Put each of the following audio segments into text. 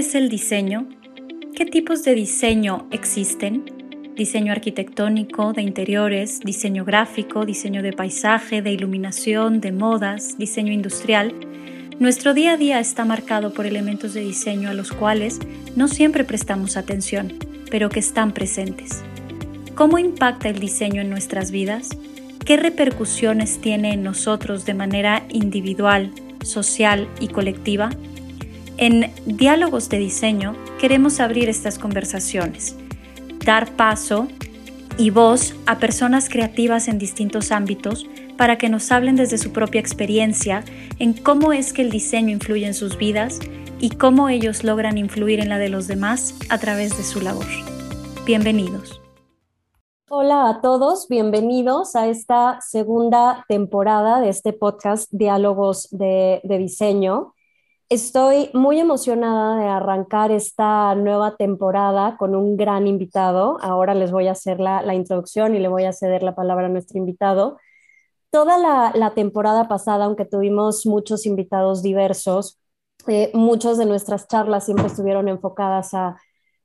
es el diseño? ¿Qué tipos de diseño existen? Diseño arquitectónico, de interiores, diseño gráfico, diseño de paisaje, de iluminación, de modas, diseño industrial. Nuestro día a día está marcado por elementos de diseño a los cuales no siempre prestamos atención, pero que están presentes. ¿Cómo impacta el diseño en nuestras vidas? ¿Qué repercusiones tiene en nosotros de manera individual, social y colectiva? En Diálogos de Diseño queremos abrir estas conversaciones dar paso y voz a personas creativas en distintos ámbitos para que nos hablen desde su propia experiencia en cómo es que el diseño influye en sus vidas y cómo ellos logran influir en la de los demás a través de su labor. Bienvenidos. Hola a todos, bienvenidos a esta segunda temporada de este podcast Diálogos de, de Diseño. Estoy muy emocionada de arrancar esta nueva temporada con un gran invitado. Ahora les voy a hacer la, introducción y le voy a ceder la palabra a nuestro invitado. Toda la, temporada pasada, aunque tuvimos muchos invitados diversos, eh, muchas de nuestras charlas siempre estuvieron enfocadas a,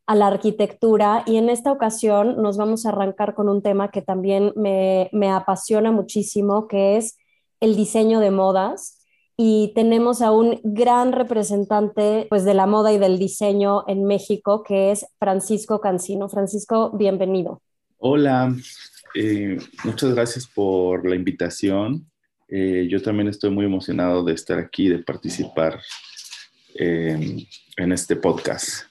la arquitectura y en esta ocasión nos vamos a arrancar con un tema que también me, me apasiona muchísimo, que es el diseño de modas y tenemos a un gran representante pues, de la moda y del diseño en México, que es Francisco Cancino. Francisco, bienvenido. Hola, eh, muchas gracias por la invitación. Eh, yo también estoy muy emocionado de estar aquí, de participar eh, en este podcast.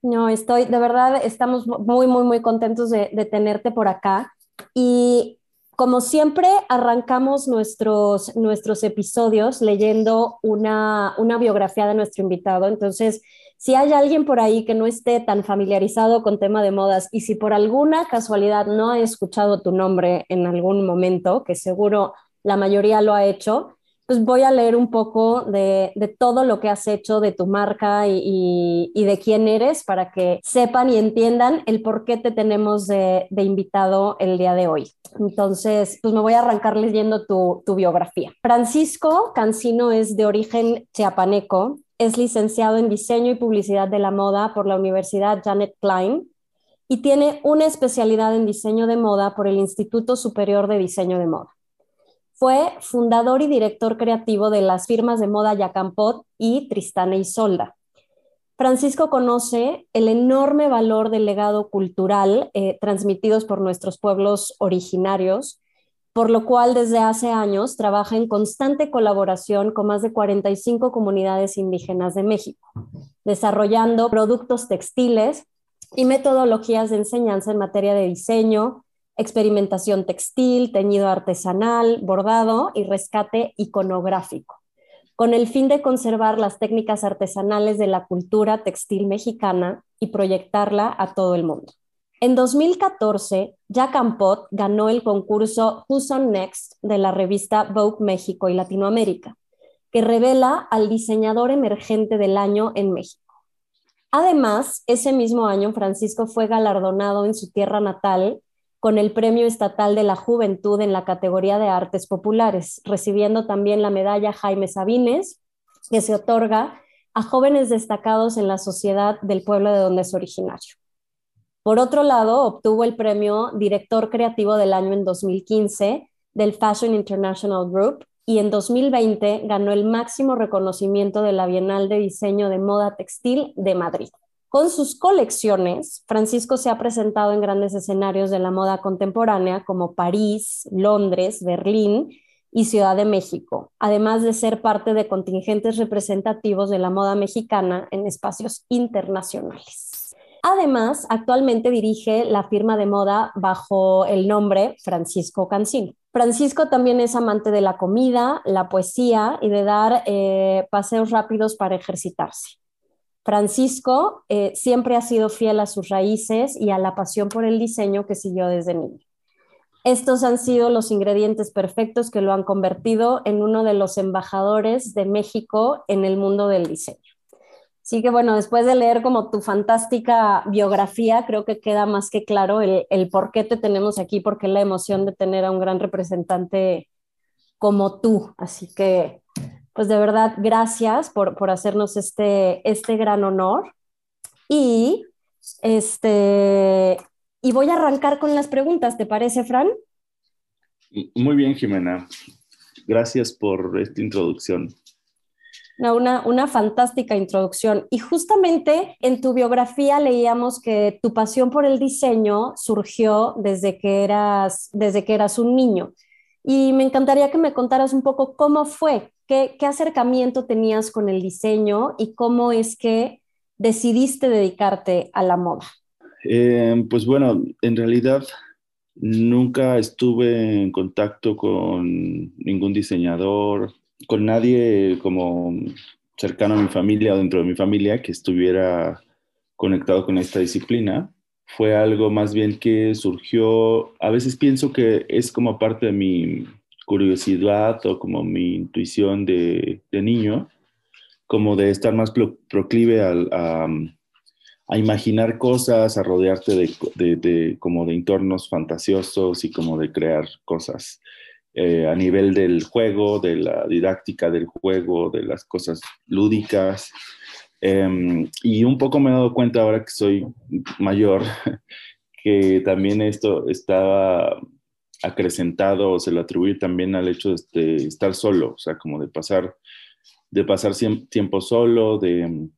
No, estoy, de verdad, estamos muy, muy, muy contentos de, de tenerte por acá. Y como siempre, arrancamos nuestros, nuestros episodios leyendo una, biografía de nuestro invitado. Entonces, si hay alguien por ahí que no esté tan familiarizado con tema de modas y si por alguna casualidad no ha escuchado tu nombre en algún momento, que seguro la mayoría lo ha hecho, pues voy a leer un poco de, todo lo que has hecho, de tu marca y, de quién eres para que sepan y entiendan el por qué te tenemos de, invitado el día de hoy. Entonces, pues me voy a arrancar leyendo tu, tu biografía. Francisco Cancino es de origen chiapaneco, es licenciado en diseño y publicidad de la moda por la Universidad Janet Klein y tiene una especialidad en diseño de moda por el Instituto Superior de Diseño de Moda. Fue fundador y director creativo de las firmas de moda Yacampot y Tristana y Solda. Francisco conoce el enorme valor del legado cultural eh, transmitidos por nuestros pueblos originarios, por lo cual desde hace años trabaja en constante colaboración con más de 45 comunidades indígenas de México, desarrollando productos textiles y metodologías de enseñanza en materia de diseño, experimentación textil, teñido artesanal, bordado y rescate iconográfico, con el fin de conservar las técnicas artesanales de la cultura textil mexicana y proyectarla a todo el mundo. En 2014, Jack Ampot ganó el concurso Who's on Next de la revista Vogue México y Latinoamérica, que revela al diseñador emergente del año en México. Además, ese mismo año, Francisco fue galardonado en su tierra natal con el Premio Estatal de la Juventud en la categoría de Artes Populares, recibiendo también la medalla Jaime Sabines, que se otorga a jóvenes destacados en la sociedad del pueblo de donde es originario. Por otro lado, obtuvo el premio Director Creativo del Año en 2015 del Fashion International Group y en 2020 ganó el máximo reconocimiento de la Bienal de Diseño de Moda Textil de Madrid. Con sus colecciones, Francisco se ha presentado en grandes escenarios de la moda contemporánea como París, Londres, Berlín y Ciudad de México, además de ser parte de contingentes representativos de la moda mexicana en espacios internacionales. Además, actualmente dirige la firma de moda bajo el nombre Francisco Cancino. Francisco también es amante de la comida, la poesía y de dar eh, paseos rápidos para ejercitarse. Francisco eh, siempre ha sido fiel a sus raíces y a la pasión por el diseño que siguió desde niño. Estos han sido los ingredientes perfectos que lo han convertido en uno de los embajadores de México en el mundo del diseño. Así que bueno, después de leer como tu fantástica biografía, creo que queda más que claro el, el por qué te tenemos aquí, porque la emoción de tener a un gran representante como tú. Así que pues de verdad, gracias por, por hacernos este, este gran honor. Y, este, y voy a arrancar con las preguntas, ¿te parece, Fran? Muy bien, Jimena. Gracias por esta introducción. Una, una, fantástica introducción. Y justamente en tu biografía leíamos que tu pasión por el diseño surgió desde que eras, desde que eras un niño. Y me encantaría que me contaras un poco cómo fue, qué, qué acercamiento tenías con el diseño y cómo es que decidiste dedicarte a la moda. Eh, pues bueno, en realidad nunca estuve en contacto con ningún diseñador, con nadie como cercano a mi familia o dentro de mi familia que estuviera conectado con esta disciplina. Fue algo más bien que surgió, a veces pienso que es como parte de mi curiosidad o como mi intuición de, niño, como de estar más proclive a, a, imaginar cosas, a rodearte de, de, como de entornos fantasiosos y como de crear cosas. Eh, a nivel del juego, de la didáctica del juego, de las cosas lúdicas. Em, y un poco me he dado cuenta ahora que soy mayor, que también esto estaba acrecentado o se lo atribuye también al hecho de, estar solo, o sea, como de pasar, de pasar tiempo solo, de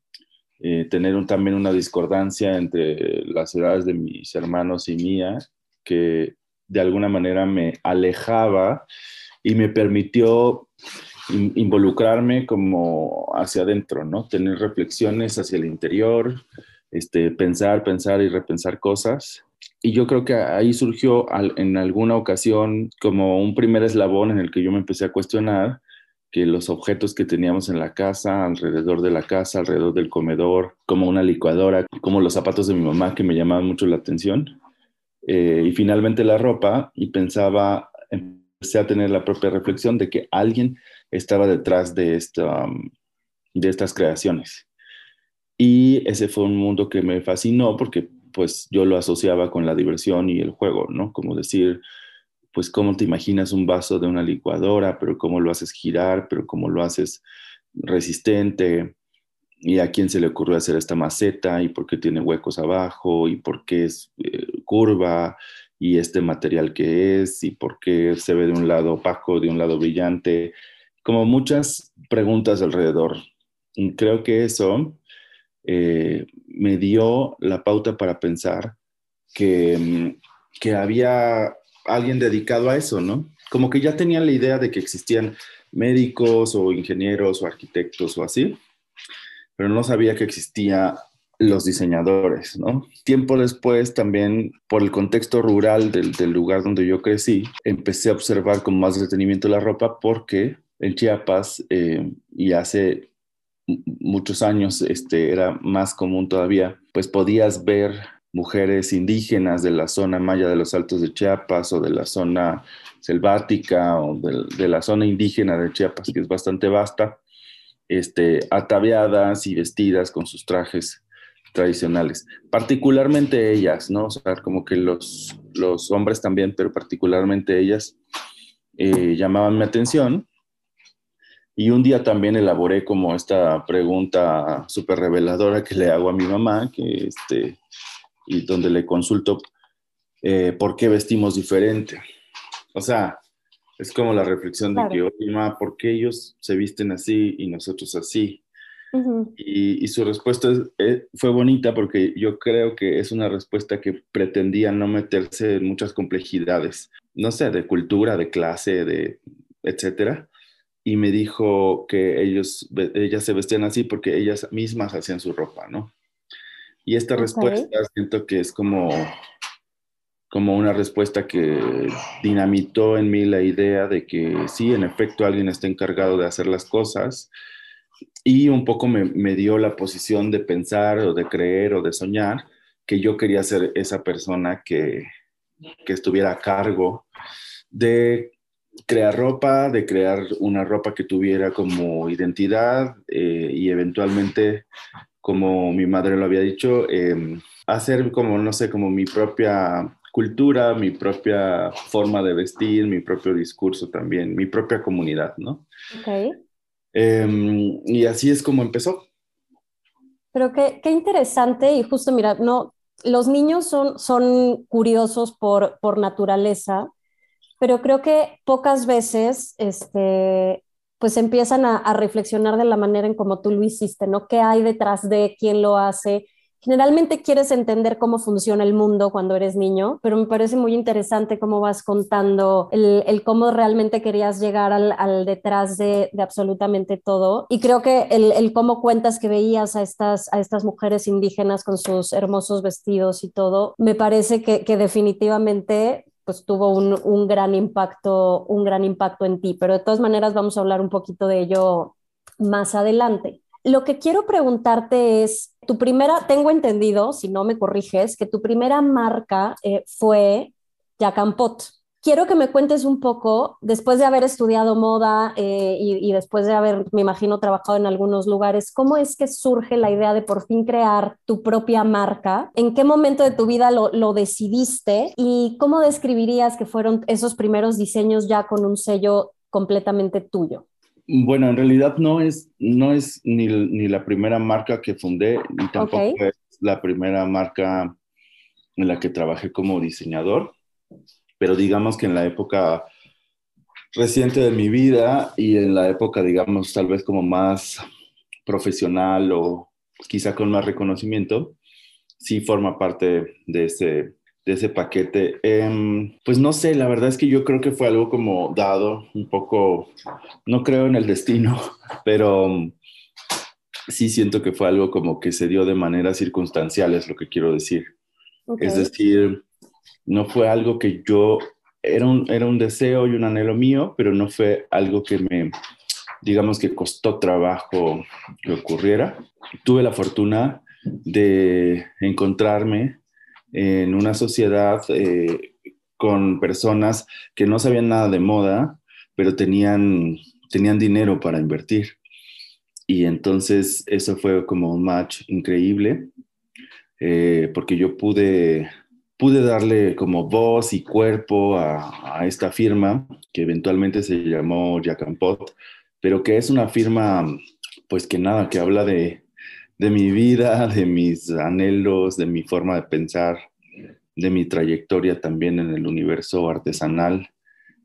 eh, tener también una discordancia entre las edades de mis hermanos y mía, que de alguna manera me alejaba y me permitió involucrarme como hacia adentro, ¿no? Tener reflexiones hacia el interior, este, pensar, pensar y repensar cosas. Y yo creo que ahí surgió en alguna ocasión como un primer eslabón en el que yo me empecé a cuestionar que los objetos que teníamos en la casa, alrededor de la casa, alrededor del comedor, como una licuadora, como los zapatos de mi mamá que me llamaban mucho la atención, eh, y finalmente la ropa y pensaba, empecé a tener la propia reflexión de que alguien estaba detrás de, esta, de estas creaciones. Y ese fue un mundo que me fascinó porque pues yo lo asociaba con la diversión y el juego, ¿no? Como decir, pues cómo te imaginas un vaso de una licuadora, pero cómo lo haces girar, pero cómo lo haces resistente, y a quién se le ocurrió hacer esta maceta y por qué tiene huecos abajo y por qué es eh, curva y este material que es y por qué se ve de un lado opaco, de un lado brillante, como muchas preguntas alrededor. Creo que eso eh, me dio la pauta para pensar que, mm, que había alguien dedicado a eso, ¿no? Como que ya tenía la idea de que existían médicos o ingenieros o arquitectos o así, pero no sabía que existía los diseñadores, ¿no? Tiempo después, también por el contexto rural del, lugar donde yo crecí, empecé a observar con más detenimiento la ropa porque en Chiapas eh, y hace muchos años este, era más común todavía, pues podías ver mujeres indígenas de la zona maya de los Altos de Chiapas o de la zona selvática o de, la zona indígena de Chiapas, que es bastante vasta, este, ataviadas y vestidas con sus trajes tradicionales, particularmente ellas, ¿no? O sea, como que los, los hombres también, pero particularmente ellas eh, llamaban mi atención. Y un día también elaboré como esta pregunta súper reveladora que le hago a mi mamá, que este, y donde le consulto eh, por qué vestimos diferente. O sea, es como la reflexión de que, oye, ma, ¿por qué ellos se visten así y nosotros así? y, su respuesta eh, fue bonita porque yo creo que es una respuesta que pretendía no meterse en muchas complejidades, no sé, de cultura, de clase, de etcétera. Y me dijo que ellos, ellas se vestían así porque ellas mismas hacían su ropa, ¿no? Y esta respuesta siento que es como como una respuesta que dinamitó en mí la idea de que sí, en efecto, alguien está encargado de hacer las cosas y un poco me, me, dio la posición de pensar o de creer o de soñar que yo quería ser esa persona que, que estuviera a cargo de crear ropa, de crear una ropa que tuviera como identidad eh, y eventualmente, como mi madre lo había dicho, eh, hacer como, no sé, como mi propia cultura, mi propia forma de vestir, mi propio discurso también, mi propia comunidad, ¿no? Ok. Em, y así es como empezó. Pero qué, qué, interesante y justo, mira, no, los niños son, son curiosos por, por naturaleza, pero creo que pocas veces este, pues empiezan a, reflexionar de la manera en como tú lo hiciste, ¿no? ¿Qué hay detrás de quién lo hace? Generalmente quieres entender cómo funciona el mundo cuando eres niño, pero me parece muy interesante cómo vas contando el, cómo realmente querías llegar al, detrás de, absolutamente todo. Y creo que el, cómo cuentas que veías a estas, a estas mujeres indígenas con sus hermosos vestidos y todo, me parece que definitivamente pues tuvo un, un, gran impacto, un gran impacto en ti. Pero de todas maneras vamos a hablar un poquito de ello más adelante. Lo que quiero preguntarte es, tu primera, tengo entendido, si no me corriges, que tu primera marca eh, fue Jacampot. Quiero que me cuentes un poco, después de haber estudiado moda eh, y, y, después de haber, me imagino, trabajado en algunos lugares, ¿cómo es que surge la idea de por fin crear tu propia marca? ¿En qué momento de tu vida lo, lo decidiste? ¿Y cómo describirías que fueron esos primeros diseños ya con un sello completamente tuyo? Bueno, en realidad no es, no es ni, ni la primera marca que fundé, ni tampoco okay. es la primera marca en la que trabajé como diseñador, pero digamos que en la época reciente de mi vida y en la época, digamos, tal vez como más profesional o quizá con más reconocimiento, sí forma parte de ese, de ese paquete. Eh, pues no sé, la verdad es que yo creo que fue algo como dado, un poco, no creo en el destino, pero sí siento que fue algo como que se dio de manera circunstancial, es lo que quiero decir. Okay. Es decir, no fue algo que yo, era un, era un deseo y un anhelo mío, pero no fue algo que me, digamos que costó trabajo que ocurriera. Tuve la fortuna de encontrarme en una sociedad eh, con personas que no sabían nada de moda, pero tenían, tenían dinero para invertir. Y entonces eso fue como un match increíble, eh, porque yo pude, pude darle como voz y cuerpo a, esta firma, que eventualmente se llamó Jack and Pot, pero que es una firma, pues que nada, que habla de, mi vida, de mis anhelos, de mi forma de pensar, de mi trayectoria también en el universo artesanal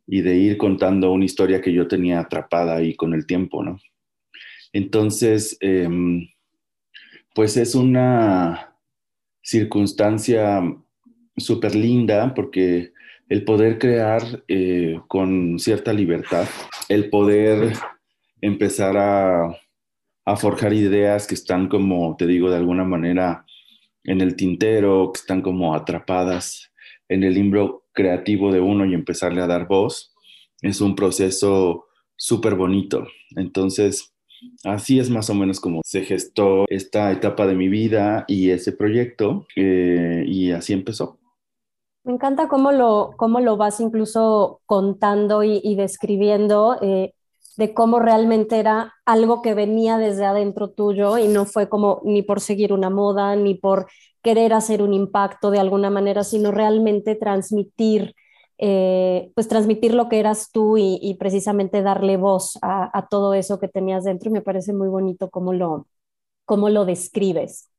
y de ir contando una historia que yo tenía atrapada ahí con el tiempo, ¿no? Entonces, eh, pues es una circunstancia súper linda porque el poder crear eh, con cierta libertad, el poder empezar a forjar ideas que están como, te digo, de alguna manera en el tintero, que están como atrapadas en el libro creativo de uno y empezarle a dar voz, es un proceso súper bonito. Entonces, así es más o menos como se gestó esta etapa de mi vida y ese proyecto, eh, y así empezó. Me encanta cómo lo, cómo lo vas incluso contando y, describiendo. Eh, de cómo realmente era algo que venía desde adentro tuyo y no fue como ni por seguir una moda, ni por querer hacer un impacto de alguna manera, sino realmente transmitir, eh, pues transmitir lo que eras tú y, precisamente darle voz a, todo eso que tenías dentro. Me parece muy bonito cómo lo, cómo lo describes.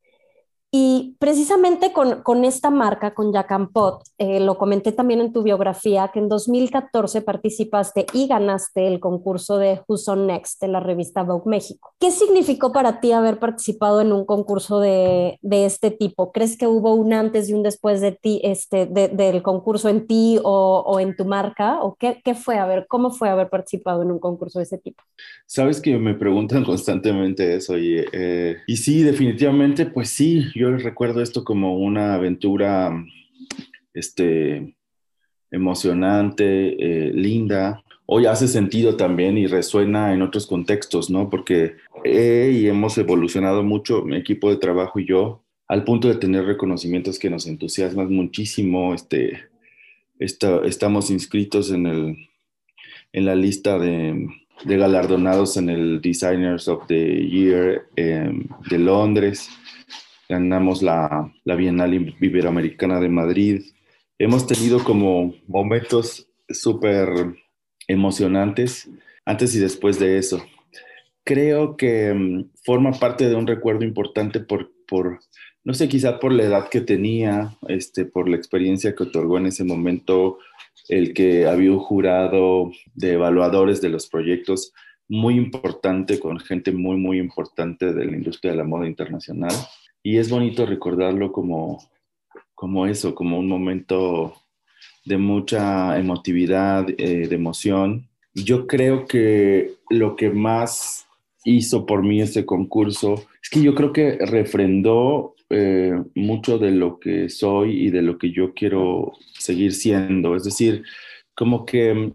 Y precisamente con, con, esta marca, con Jacampot, eh, lo comenté también en tu biografía, que en 2014 participaste y ganaste el concurso de Who's on Next de la revista Vogue México. ¿Qué significó para ti haber participado en un concurso de, de este tipo? ¿Crees que hubo un antes y un después de ti, este, de, del concurso en ti o, o, en tu marca? ¿O qué, qué fue? A ver, ¿cómo fue haber participado en un concurso de ese tipo? Sabes que me preguntan constantemente eso y, eh, y sí, definitivamente, pues sí, yo recuerdo esto como una aventura este, emocionante, eh, linda. Hoy hace sentido también y resuena en otros contextos, ¿no? Porque y hemos evolucionado mucho, mi equipo de trabajo y yo, al punto de tener reconocimientos que nos entusiasman muchísimo. Este, está, estamos inscritos en, el, en la lista de, de galardonados en el Designers of the Year eh, de Londres ganamos la, la Bienal Iberoamericana de Madrid. Hemos tenido como momentos súper emocionantes antes y después de eso. creo que mm, forma parte de un recuerdo importante por, por, no sé, quizá por la edad que tenía, este, por la experiencia que otorgó en ese momento el que había un jurado de evaluadores de los proyectos muy importante, con gente muy, muy importante de la industria de la moda internacional. Y es bonito recordarlo como, como eso, como un momento de mucha emotividad, eh, de emoción. Yo creo que lo que más hizo por mí este concurso es que yo creo que refrendó eh, mucho de lo que soy y de lo que yo quiero seguir siendo. Es decir, como que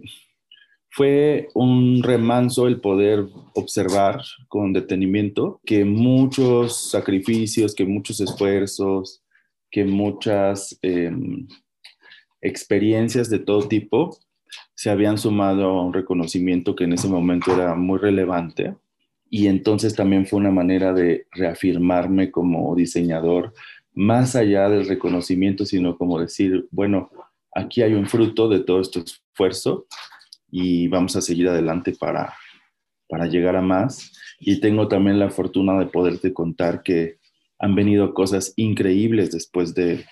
fue un remanso el poder observar con detenimiento que muchos sacrificios, que muchos esfuerzos, que muchas em, experiencias de todo tipo se habían sumado a un reconocimiento que en ese momento era muy relevante. Y entonces también fue una manera de reafirmarme como diseñador, más allá del reconocimiento, sino como decir, bueno, aquí hay un fruto de todo este esfuerzo y vamos a seguir adelante para, para llegar a más. Y tengo también la fortuna de poderte contar que han venido cosas increíbles después de,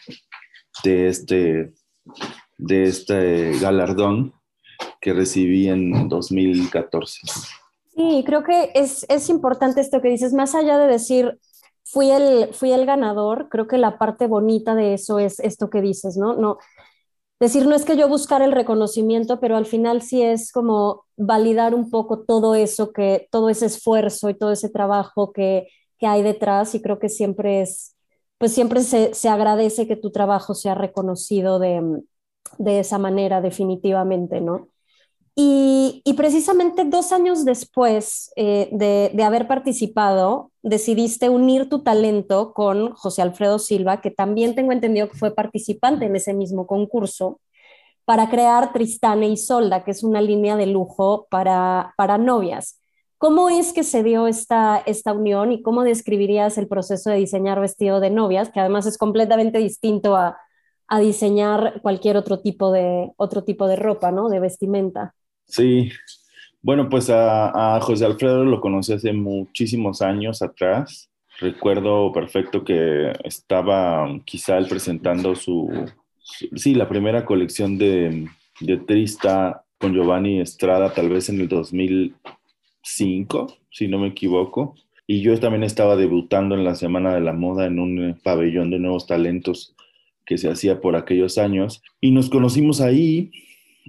de, este, de este galardón que recibí en 2014. Sí, creo que es, es importante esto que dices, más allá de decir, fui el, fui el ganador, creo que la parte bonita de eso es esto que dices, ¿no? No, decir, no es que yo buscar el reconocimiento, pero al final sí es como validar un poco todo eso, que, todo ese esfuerzo y todo ese trabajo que, que hay detrás y creo que siempre es, pues siempre se, se agradece que tu trabajo sea reconocido de, de esa manera definitivamente, ¿no? Y, precisamente dos años después eh, de, de, haber participado, decidiste unir tu talento con José Alfredo Silva, que también tengo entendido que fue participante en ese mismo concurso, para crear Tristane y Solda, que es una línea de lujo para, para novias. ¿Cómo es que se dio esta, esta unión y cómo describirías el proceso de diseñar vestido de novias, que además es completamente distinto a, a diseñar cualquier otro tipo de, otro tipo de ropa, ¿no? De vestimenta. Sí, bueno, pues a, José Alfredo lo conocí hace muchísimos años atrás. Recuerdo perfecto que estaba quizá él presentando su, sí, la primera colección de, de Trista con Giovanni Estrada, tal vez en el 2005, si no me equivoco. Y yo también estaba debutando en la Semana de la Moda en un pabellón de nuevos talentos que se hacía por aquellos años. Y nos conocimos ahí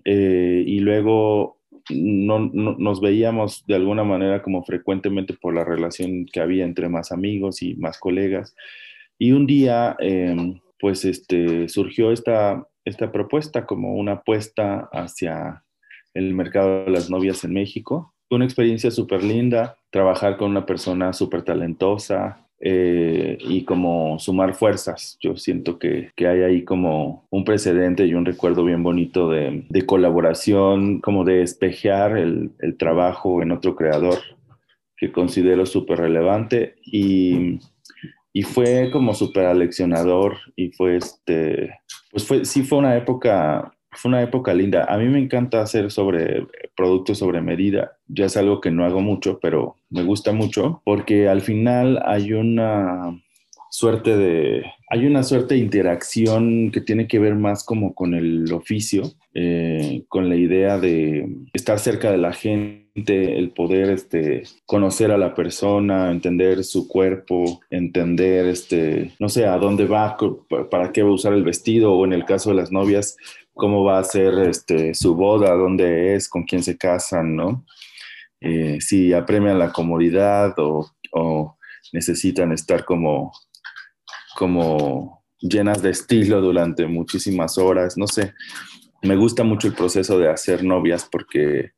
eh, y luego no, nos veíamos de alguna manera como frecuentemente por la relación que había entre más amigos y más colegas. Y un día, em, pues, este, surgió esta, esta propuesta como una apuesta hacia el mercado de las novias en México. Una experiencia súper linda, trabajar con una persona súper talentosa, eh, y como sumar fuerzas. Yo siento que, que, hay ahí como un precedente y un recuerdo bien bonito de, de colaboración, como de espejear el, el, trabajo en otro creador que considero súper relevante y, y, fue como súper aleccionador y fue este, pues fue, sí fue una época fue una época linda. A mí me encanta hacer sobre productos sobre medida. Ya es algo que no hago mucho, pero me gusta mucho porque al final hay una suerte de hay una suerte de interacción que tiene que ver más como con el oficio, eh, con la idea de estar cerca de la gente, el poder este, conocer a la persona, entender su cuerpo, entender, este, no sé, a dónde va, para qué va a usar el vestido, o en el caso de las novias, cómo va a ser este, su boda, dónde es, con quién se casan, ¿no? Eh, si apremian la comodidad o, necesitan estar como, como llenas de estilo durante muchísimas horas, no sé. Me gusta mucho el proceso de hacer novias porque,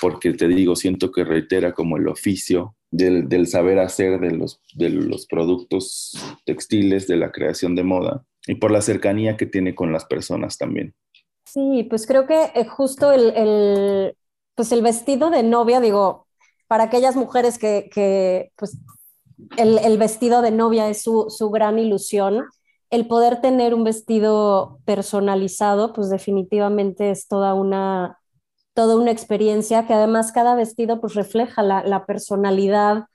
porque te digo, siento que reitera como el oficio del, del saber hacer de los, de los productos textiles, de la creación de moda y por la cercanía que tiene con las personas también. Sí, pues creo que eh, justo el, pues el vestido de novia, digo, para aquellas mujeres que, pues el, vestido de novia es su, gran ilusión, el poder tener un vestido personalizado, pues definitivamente es toda una, toda una experiencia que además cada vestido pues refleja la, personalidad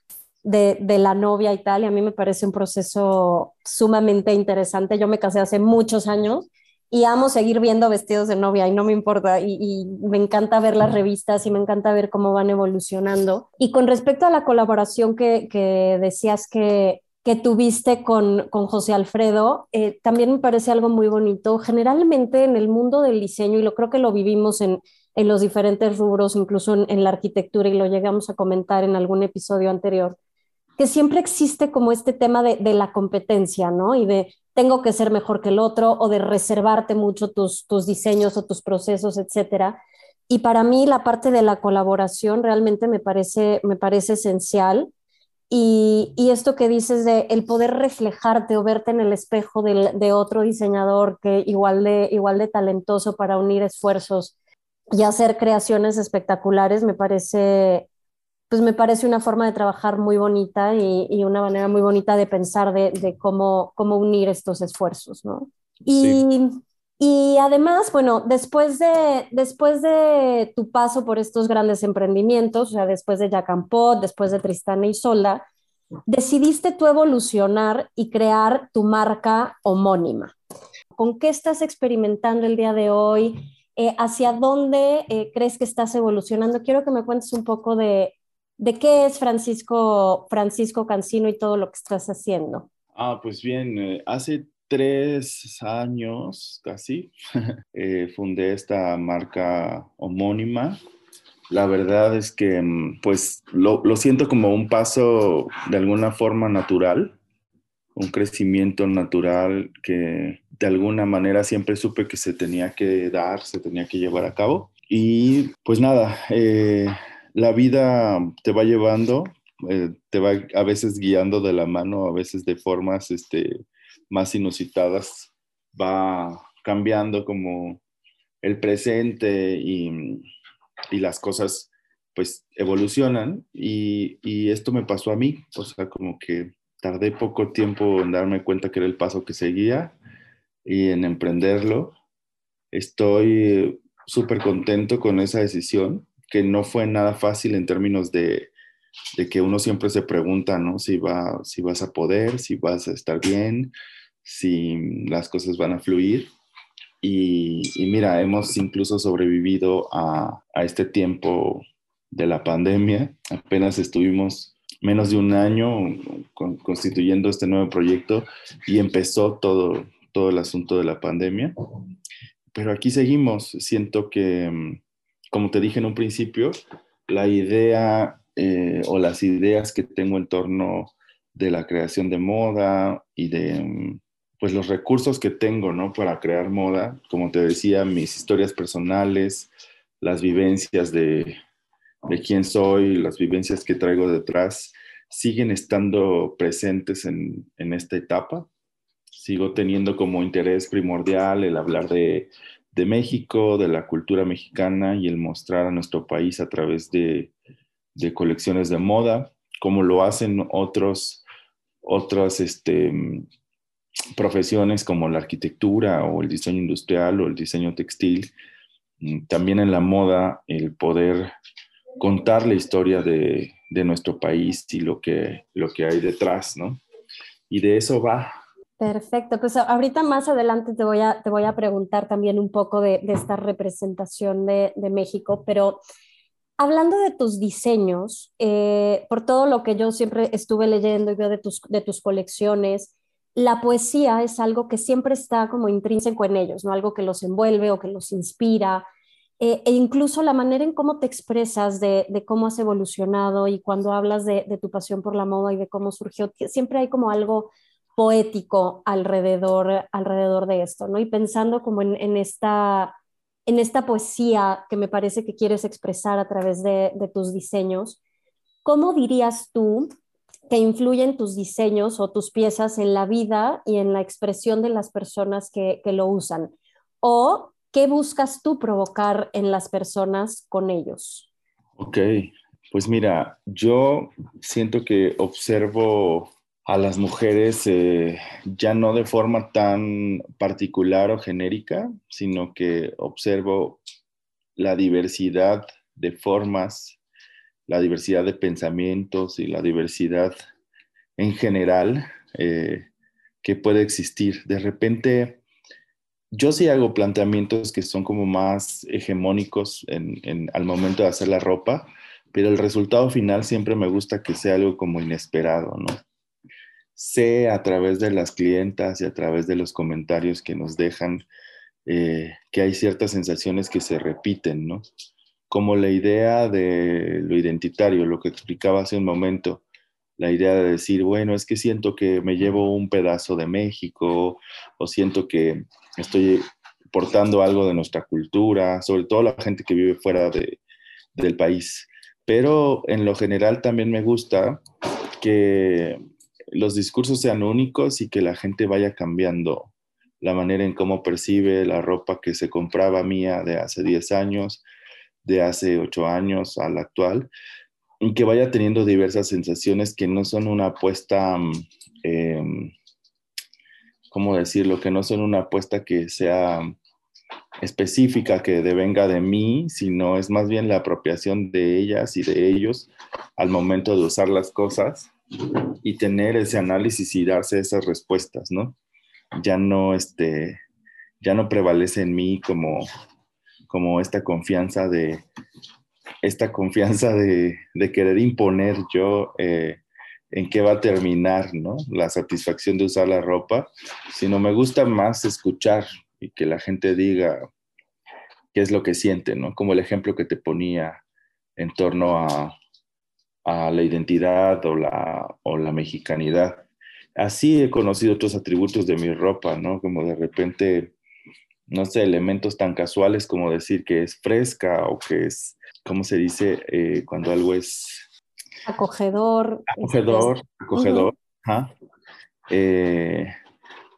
de, de, la novia y tal, y a mí me parece un proceso sumamente interesante. Yo me casé hace muchos años y amo seguir viendo vestidos de novia y no me importa y, me encanta ver las revistas y me encanta ver cómo van evolucionando. Y con respecto a la colaboración que, que decías que, que tuviste con, con, José Alfredo, eh, también me parece algo muy bonito. Generalmente en el mundo del diseño, y lo creo que lo vivimos en, en los diferentes rubros, incluso en, en la arquitectura, y lo llegamos a comentar en algún episodio anterior, que siempre existe como este tema de, de, la competencia, ¿no? Y de tengo que ser mejor que el otro o de reservarte mucho tus, tus diseños o tus procesos, etcétera. Y para mí la parte de la colaboración realmente me parece, me parece esencial. Y, y esto que dices de el poder reflejarte o verte en el espejo de, de otro diseñador que igual de, igual de talentoso para unir esfuerzos y hacer creaciones espectaculares, me parece pues me parece una forma de trabajar muy bonita y, una manera muy bonita de pensar de, cómo, cómo unir estos esfuerzos, ¿no? Y, y, además, bueno, después de, después de tu paso por estos grandes emprendimientos, o sea, después de Jacampot, después de Tristana y Solda, decidiste tú evolucionar y crear tu marca homónima. ¿Con qué estás experimentando el día de hoy? Eh, ¿Hacia dónde eh, crees que estás evolucionando? Quiero que me cuentes un poco de, ¿De qué es Francisco, Francisco Cancino y todo lo que estás haciendo? Ah, pues bien, eh, hace tres años casi eh, fundé esta marca homónima. La verdad es que mm, pues lo, lo, siento como un paso de alguna forma natural, un crecimiento natural que de alguna manera siempre supe que se tenía que dar, se tenía que llevar a cabo. Y pues nada, eh, la vida te va llevando, eh, te va a veces guiando de la mano, a veces de formas este, más inusitadas, va cambiando como el presente y, las cosas pues evolucionan y, y, esto me pasó a mí, o sea, como que tardé poco tiempo en darme cuenta que era el paso que seguía y en emprenderlo. Estoy súper contento con esa decisión que no fue nada fácil en términos de, que uno siempre se pregunta, ¿no? Si, va, si vas a poder, si vas a estar bien, si las cosas van a fluir. Y, mira, hemos incluso sobrevivido a, este tiempo de la pandemia. Apenas estuvimos menos de un año constituyendo este nuevo proyecto y empezó todo, todo el asunto de la pandemia. Pero aquí seguimos. Siento que como te dije en un principio, la idea eh, o las ideas que tengo en torno de la creación de moda y de mm, pues los recursos que tengo ¿no? para crear moda, como te decía, mis historias personales, las vivencias de, de quién soy, las vivencias que traigo detrás, siguen estando presentes en, en esta etapa. Sigo teniendo como interés primordial el hablar de de México, de la cultura mexicana y el mostrar a nuestro país a través de, colecciones de moda, como lo hacen otros, otras este, profesiones como la arquitectura o el diseño industrial o el diseño textil. También en la moda, el poder contar la historia de, nuestro país y lo que, lo que hay detrás, ¿no? Y de eso va Perfecto, pues ahorita más adelante te voy a, te voy a preguntar también un poco de, esta representación de, México, pero hablando de tus diseños, eh, por todo lo que yo siempre estuve leyendo y veo de tus, de tus colecciones, la poesía es algo que siempre está como intrínseco en ellos, ¿no? Algo que los envuelve o que los inspira, eh, e incluso la manera en cómo te expresas de, cómo has evolucionado y cuando hablas de, tu pasión por la moda y de cómo surgió, siempre hay como algo poético alrededor, alrededor de esto, ¿no? Y pensando como en, esta, en esta poesía que me parece que quieres expresar a través de, tus diseños, ¿cómo dirías tú que influyen tus diseños o tus piezas en la vida y en la expresión de las personas que, que lo usan? ¿O qué buscas tú provocar en las personas con ellos? Ok, pues mira, yo siento que observo a las mujeres eh, ya no de forma tan particular o genérica, sino que observo la diversidad de formas, la diversidad de pensamientos y la diversidad en general eh, que puede existir. De repente, yo sí hago planteamientos que son como más hegemónicos al momento de hacer la ropa, pero el resultado final siempre me gusta que sea algo como inesperado, ¿no? Sé a través de las clientas y a través de los comentarios que nos dejan eh, que hay ciertas sensaciones que se repiten, ¿no? Como la idea de lo identitario, lo que explicaba hace un momento, la idea de decir, bueno, es que siento que me llevo un pedazo de México o siento que estoy portando algo de nuestra cultura, sobre todo la gente que vive fuera de, del país. Pero en lo general también me gusta que los discursos sean únicos y que la gente vaya cambiando la manera en cómo percibe la ropa que se compraba mía de hace 10 años, de hace 8 años a la actual, y que vaya teniendo diversas sensaciones que no son una apuesta, eh, ¿cómo decirlo? Que no son una apuesta que sea específica, que devenga de mí, sino es más bien la apropiación de ellas y de ellos al momento de usar las cosas y tener ese análisis y darse esas respuestas, ¿no? ya no, este, ya no prevalece en mí como, como esta confianza de, esta confianza de, querer imponer yo eh, en qué va a terminar, ¿no? La satisfacción de usar la ropa, sino me gusta más escuchar y que la gente diga qué es lo que siente, ¿no? Como el ejemplo que te ponía en torno a, a la identidad o la, o la mexicanidad así he conocido otros atributos de mi ropa, ¿no? Como de repente, no sé, elementos tan casuales como decir que es fresca o que es, ¿cómo se dice? Eh, cuando algo es... Acogedor. Acogedor, acogedor. Eh,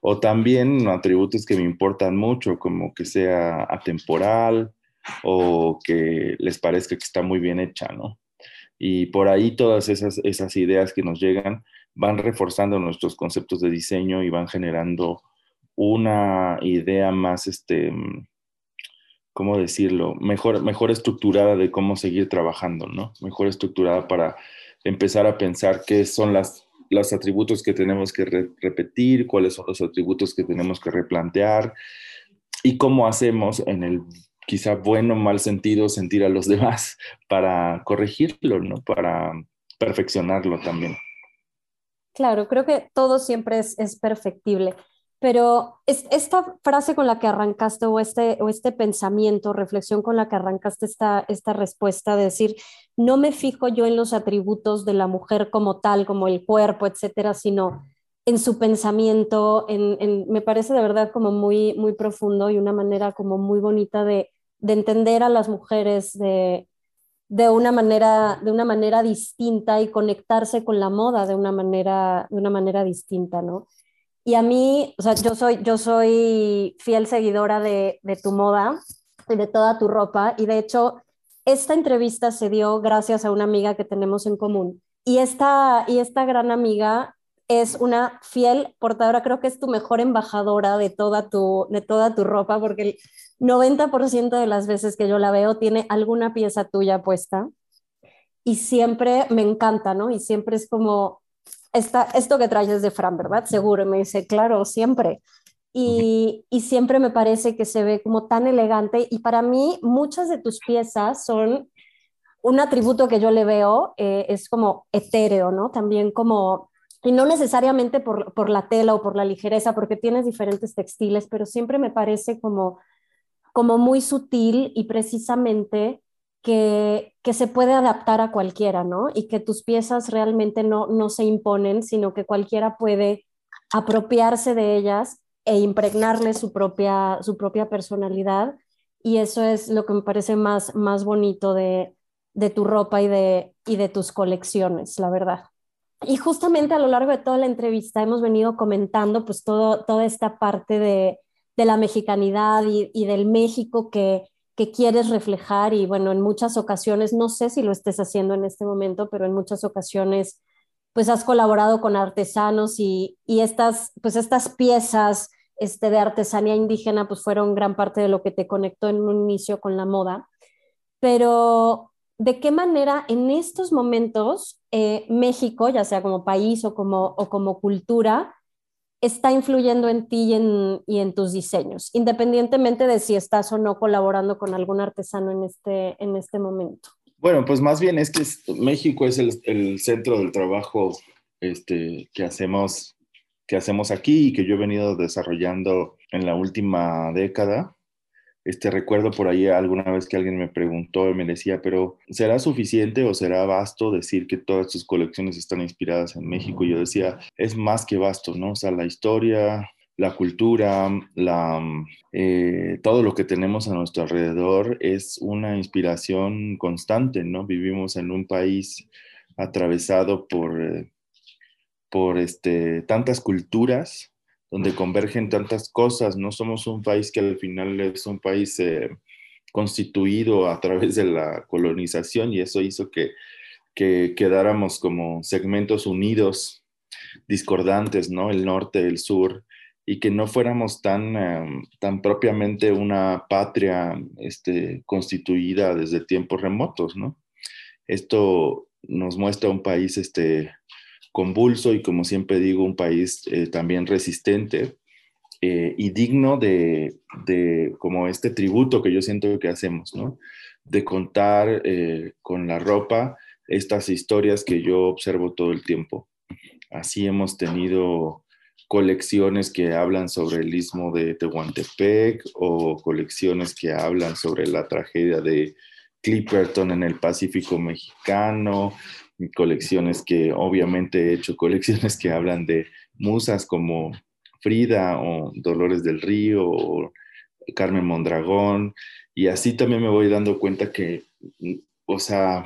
o también atributos que me importan mucho, como que sea atemporal o que les parezca que está muy bien hecha, ¿no? Y por ahí todas esas, esas ideas que nos llegan, van reforzando nuestros conceptos de diseño y van generando una idea más, este, ¿cómo decirlo? Mejor, mejor estructurada de cómo seguir trabajando, ¿no? Mejor estructurada para empezar a pensar qué son las, los atributos que tenemos que repetir, cuáles son los atributos que tenemos que replantear y cómo hacemos en el quizá bueno o mal sentido sentir a los demás para corregirlo, ¿no? Para perfeccionarlo también. Claro, creo que todo siempre es, perfectible, pero esta frase con la que arrancaste o este, o este pensamiento, reflexión con la que arrancaste esta, esta respuesta de decir, no me fijo yo en los atributos de la mujer como tal, como el cuerpo, etcétera, sino en su pensamiento, en, me parece de verdad como muy, muy profundo y una manera como muy bonita de, de entender a las mujeres, de, de una manera, de una manera distinta y conectarse con la moda de una manera, de una manera distinta, ¿no? Y a mí, o sea, yo soy, yo soy fiel seguidora de, de tu moda y de toda tu ropa. Y de hecho, esta entrevista se dio gracias a una amiga que tenemos en común. Y esta, y esta gran amiga es una fiel portadora, creo que es tu mejor embajadora de toda tu, de toda tu ropa, porque 90% de las veces que yo la veo tiene alguna pieza tuya puesta y siempre me encanta, ¿no? Y siempre es como, esta, esto que traes de Fran, ¿verdad? Seguro, me dice, claro, siempre. Y, y, siempre me parece que se ve como tan elegante y para mí muchas de tus piezas son un atributo que yo le veo, eh, es como etéreo, ¿no? También como, y no necesariamente por, por la tela o por la ligereza, porque tienes diferentes textiles, pero siempre me parece como como muy sutil y precisamente que, que, se puede adaptar a cualquiera, ¿no? Y que tus piezas realmente no, no se imponen, sino que cualquiera puede apropiarse de ellas e impregnarle su propia, su propia personalidad. Y eso es lo que me parece más, más bonito de, de tu ropa y de, y de tus colecciones, la verdad. Y justamente a lo largo de toda la entrevista hemos venido comentando pues todo, toda esta parte de, de la mexicanidad y, del México que, que quieres reflejar y bueno, en muchas ocasiones, no sé si lo estés haciendo en este momento, pero en muchas ocasiones pues has colaborado con artesanos y, y estas, pues estas piezas este, de artesanía indígena pues fueron gran parte de lo que te conectó en un inicio con la moda. pero ¿de qué manera en estos momentos eh, México, ya sea como país o como, o como cultura, está influyendo en ti y en, tus diseños, independientemente de si estás o no colaborando con algún artesano en este, en este momento? Bueno, pues más bien es que México es el, el, centro del trabajo este, que, hacemos, que hacemos aquí y que yo he venido desarrollando en la última década. Este, recuerdo por ahí alguna vez que alguien me preguntó y me decía, pero ¿será suficiente o será vasto decir que todas tus colecciones están inspiradas en México? Y yo decía, es más que vasto, ¿no? O sea, la historia, la cultura, la, eh, todo lo que tenemos a nuestro alrededor es una inspiración constante, ¿no? Vivimos en un país atravesado por, eh, por este, tantas culturas, donde convergen tantas cosas. No somos un país que al final es un país eh, constituido a través de la colonización y eso hizo que, que quedáramos como segmentos unidos, discordantes, ¿no? El norte, el sur, y que no fuéramos tan, em, tan propiamente una patria este, constituida desde tiempos remotos, ¿no? Esto nos muestra un país este, convulso y como siempre digo, un país eh, también resistente eh, y digno de, de, como este tributo que yo siento que hacemos, ¿no? De contar eh, con la ropa estas historias que yo observo todo el tiempo. Así hemos tenido colecciones que hablan sobre el istmo de Tehuantepec o colecciones que hablan sobre la tragedia de Clipperton en el Pacífico mexicano, colecciones que obviamente he hecho, colecciones que hablan de musas como Frida o Dolores del Río o Carmen Mondragón. Y así también me voy dando cuenta que, o sea,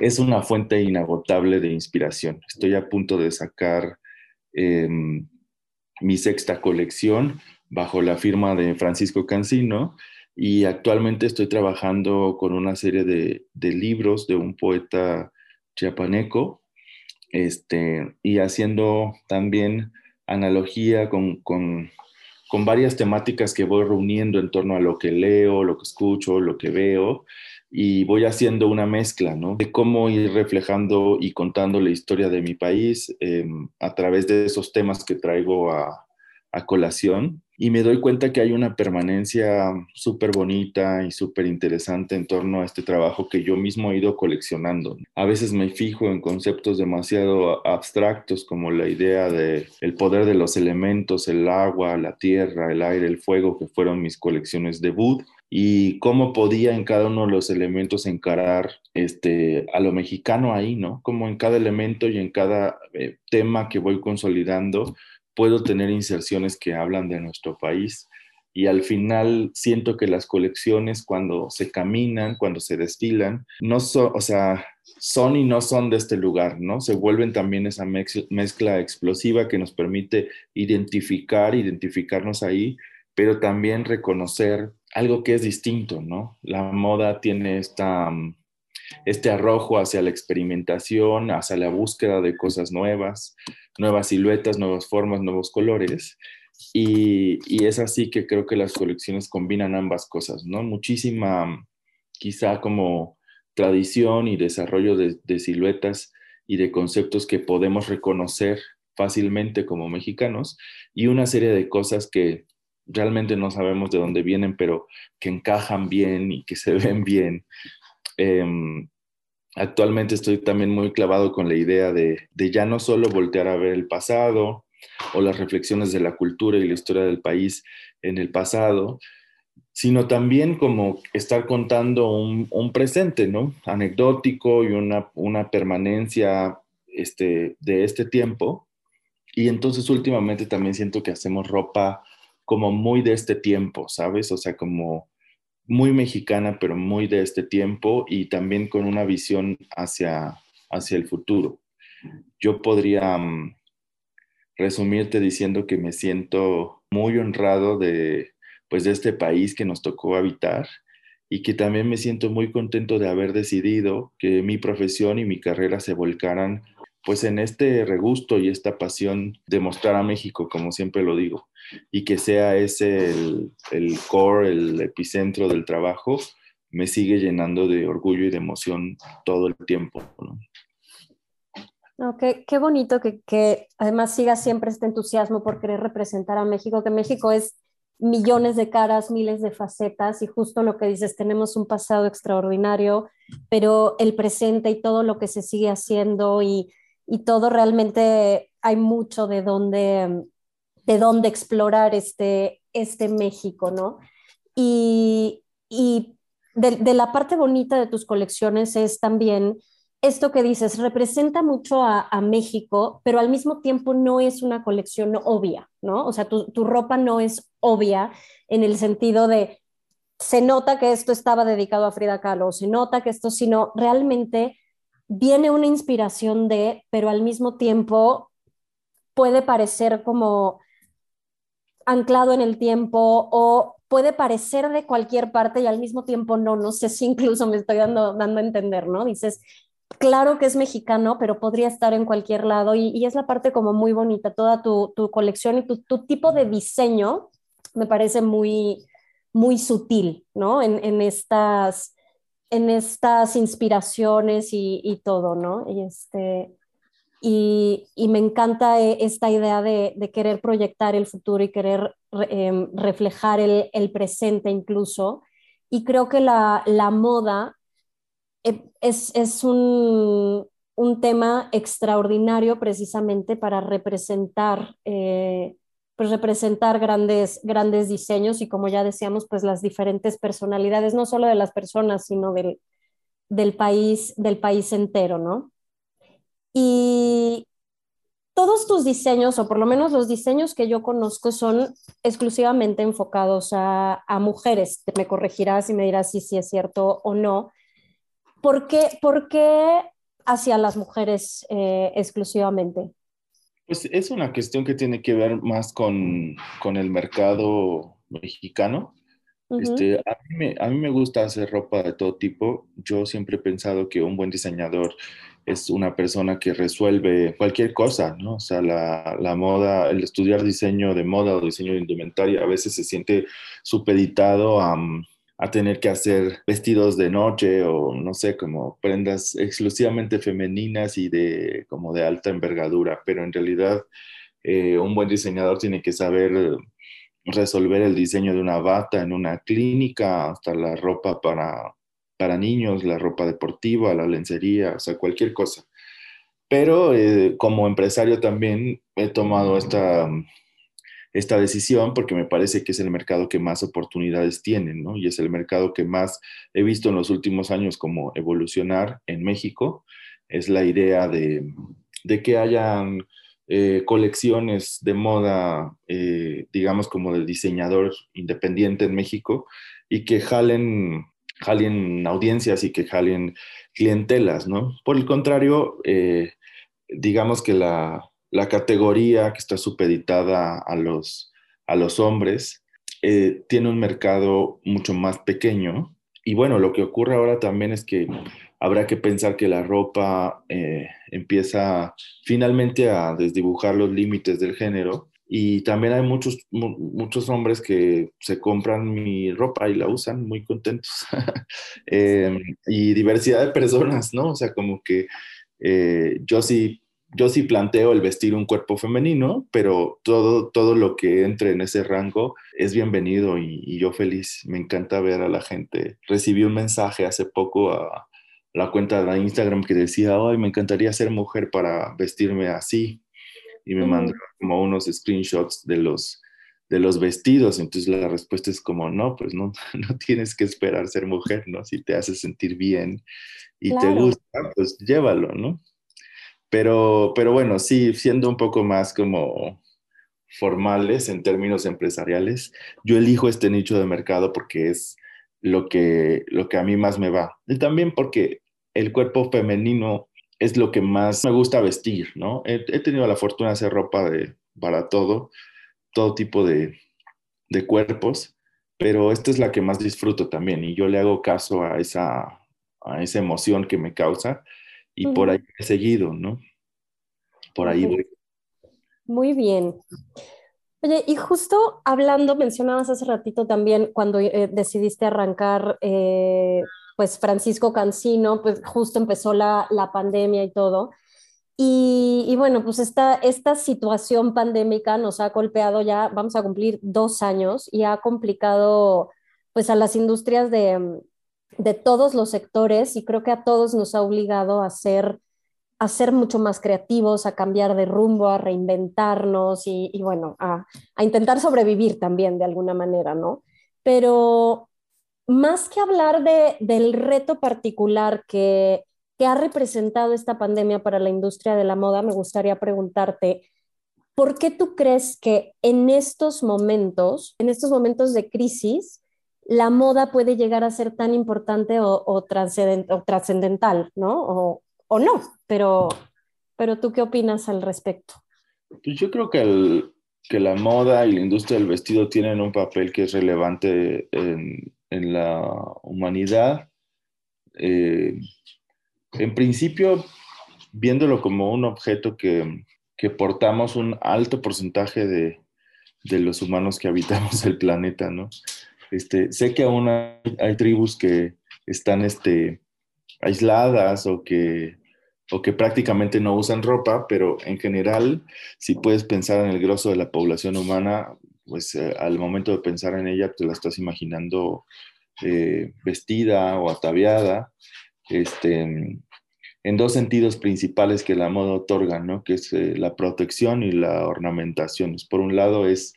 es una fuente inagotable de inspiración. Estoy a punto de sacar em, mi sexta colección bajo la firma de Francisco Cancino y actualmente estoy trabajando con una serie de, de libros de un poeta chiapaneco, este, y haciendo también analogía con, con, con, varias temáticas que voy reuniendo en torno a lo que leo, lo que escucho, lo que veo, y voy haciendo una mezcla, ¿no? De cómo ir reflejando y contando la historia de mi país em, a través de esos temas que traigo a, a colación y me doy cuenta que hay una permanencia súper bonita y súper interesante en torno a este trabajo que yo mismo he ido coleccionando. A veces me fijo en conceptos demasiado abstractos como la idea de el poder de los elementos, el agua, la tierra, el aire, el fuego, que fueron mis colecciones debut y cómo podía en cada uno de los elementos encarar este, a lo mexicano ahí, ¿no? Como en cada elemento y en cada eh, tema que voy consolidando, puedo tener inserciones que hablan de nuestro país y al final siento que las colecciones cuando se caminan, cuando se destilan, no son, o sea, son y no son de este lugar, ¿no? Se vuelven también esa mezcla explosiva que nos permite identificar, identificarnos ahí, pero también reconocer algo que es distinto, ¿no? La moda tiene esta, este arrojo hacia la experimentación, hacia la búsqueda de cosas nuevas, nuevas siluetas, nuevas formas, nuevos colores. Y, es así que creo que las colecciones combinan ambas cosas, ¿no? Muchísima, quizá como tradición y desarrollo de, de siluetas y de conceptos que podemos reconocer fácilmente como mexicanos y una serie de cosas que realmente no sabemos de dónde vienen, pero que encajan bien y que se ven bien. Em, Actualmente estoy también muy clavado con la idea de, ya no solo voltear a ver el pasado o las reflexiones de la cultura y la historia del país en el pasado, sino también como estar contando un, presente, ¿no? Anecdótico y una, permanencia este, de este tiempo. Y entonces últimamente también siento que hacemos ropa como muy de este tiempo, ¿sabes? O sea, como muy mexicana, pero muy de este tiempo y también con una visión hacia, hacia el futuro. Yo podría mm, resumirte diciendo que me siento muy honrado de, pues, de este país que nos tocó habitar y que también me siento muy contento de haber decidido que mi profesión y mi carrera se volcaran pues en este regusto y esta pasión de mostrar a México, como siempre lo digo y que sea ese el, core, el epicentro del trabajo, me sigue llenando de orgullo y de emoción todo el tiempo. ¿no? qué, bonito que, que, además siga siempre este entusiasmo por querer representar a México, que México es millones de caras, miles de facetas y justo lo que dices, tenemos un pasado extraordinario, pero el presente y todo lo que se sigue haciendo y, y todo realmente hay mucho de dónde, de dónde explorar este, este México, ¿no? Y, y de, la parte bonita de tus colecciones es también esto que dices, representa mucho a, a, México, pero al mismo tiempo no es una colección obvia, ¿no? O sea, tu, tu ropa no es obvia en el sentido de, se nota que esto estaba dedicado a Frida Kahlo, se nota que esto, sino realmente viene una inspiración de, pero al mismo tiempo puede parecer como anclado en el tiempo o puede parecer de cualquier parte y al mismo tiempo no, no sé si incluso me estoy dando, dando a entender, ¿no? Dices, claro que es mexicano, pero podría estar en cualquier lado y, y es la parte como muy bonita, toda tu, tu colección y tu, tu, tipo de diseño me parece muy, muy sutil, ¿no? En, estas, en estas inspiraciones y, todo, ¿no? Y, este, y, y me encanta eh, esta idea de, de, querer proyectar el futuro y querer eh, reflejar el, el, presente incluso. Y creo que la, la moda eh, es, es un, un, tema extraordinario precisamente para representar eh, pues representar grandes, grandes diseños y como ya decíamos, pues las diferentes personalidades, no solo de las personas, sino del, del, país, del país entero, ¿no? Y todos tus diseños, o por lo menos los diseños que yo conozco, son exclusivamente enfocados a, a mujeres. Me corregirás y me dirás si, si es cierto o no. ¿Por qué, por qué hacia las mujeres eh, exclusivamente? Pues es una cuestión que tiene que ver más con, con el mercado mexicano. Uh -huh. este, a, mí me, a, mí me, gusta hacer ropa de todo tipo. Yo siempre he pensado que un buen diseñador es una persona que resuelve cualquier cosa, ¿no? O sea, la, la moda, el estudiar diseño de moda o diseño de indumentaria a veces se siente supeditado a a tener que hacer vestidos de noche o no sé, como prendas exclusivamente femeninas y de como de alta envergadura, pero en realidad eh, un buen diseñador tiene que saber resolver el diseño de una bata en una clínica, hasta la ropa para, para niños, la ropa deportiva, la lencería, o sea, cualquier cosa. Pero eh, como empresario también he tomado esta esta decisión porque me parece que es el mercado que más oportunidades tiene, ¿no? Y es el mercado que más he visto en los últimos años como evolucionar en México. Es la idea de, de que hayan eh, colecciones de moda, eh, digamos, como del diseñador independiente en México y que jalen, jalen audiencias y que jalen clientelas, ¿no? Por el contrario, eh, digamos que la, la categoría que está supeditada a los, a los hombres eh, tiene un mercado mucho más pequeño. Y bueno, lo que ocurre ahora también es que habrá que pensar que la ropa eh, empieza finalmente a desdibujar los límites del género. Y también hay muchos, muchos hombres que se compran mi ropa y la usan muy contentos. eh, y diversidad de personas, ¿no? O sea, como que eh, yo sí yo sí planteo el vestir un cuerpo femenino, pero todo, todo lo que entre en ese rango es bienvenido y, y, yo feliz. Me encanta ver a la gente. Recibí un mensaje hace poco a la cuenta de Instagram que decía, ay, me encantaría ser mujer para vestirme así. Y me mm. mandó como unos screenshots de los, de los vestidos. Entonces la respuesta es como, no, pues no, no tienes que esperar ser mujer, ¿no? Si te hace sentir bien y claro. te gusta, pues llévalo, ¿no? Pero, pero bueno, sí, siendo un poco más como formales en términos empresariales, yo elijo este nicho de mercado porque es lo que, lo que a mí más me va. Y también porque el cuerpo femenino es lo que más me gusta vestir, ¿no? He, he tenido la fortuna de hacer ropa de, para todo, todo tipo de, de, cuerpos, pero esta es la que más disfruto también y yo le hago caso a esa, a esa emoción que me causa y uh -huh. por ahí he seguido, ¿no? Por ahí voy. Muy bien. Oye, y justo hablando, mencionabas hace ratito también cuando eh, decidiste arrancar, eh, pues Francisco Cancino, pues justo empezó la, la pandemia y todo. Y, y, bueno, pues esta, esta situación pandémica nos ha golpeado ya, vamos a cumplir dos años y ha complicado pues a las industrias de, de todos los sectores y creo que a todos nos ha obligado a ser, a ser mucho más creativos, a cambiar de rumbo, a reinventarnos y, y bueno, a, a, intentar sobrevivir también de alguna manera, ¿no? Pero más que hablar de, del reto particular que que ha representado esta pandemia para la industria de la moda, me gustaría preguntarte, ¿por qué tú crees que en estos momentos, en estos momentos de crisis, la moda puede llegar a ser tan importante o, o trascendental, ¿no? O, o, no, pero, pero tú qué opinas al respecto? Pues yo creo que, el, que la moda y la industria del vestido tienen un papel que es relevante en, en la humanidad. Eh, en principio, viéndolo como un objeto que, que portamos un alto porcentaje de, de, los humanos que habitamos el planeta, ¿no? Este, sé que aún hay, hay tribus que están este, aisladas o que, o que prácticamente no usan ropa, pero en general, si puedes pensar en el grosso de la población humana, pues eh, al momento de pensar en ella, te la estás imaginando eh, vestida o ataviada. Este, en dos sentidos principales que la moda otorga, ¿no? Que es eh, la protección y la ornamentación. Por un lado es,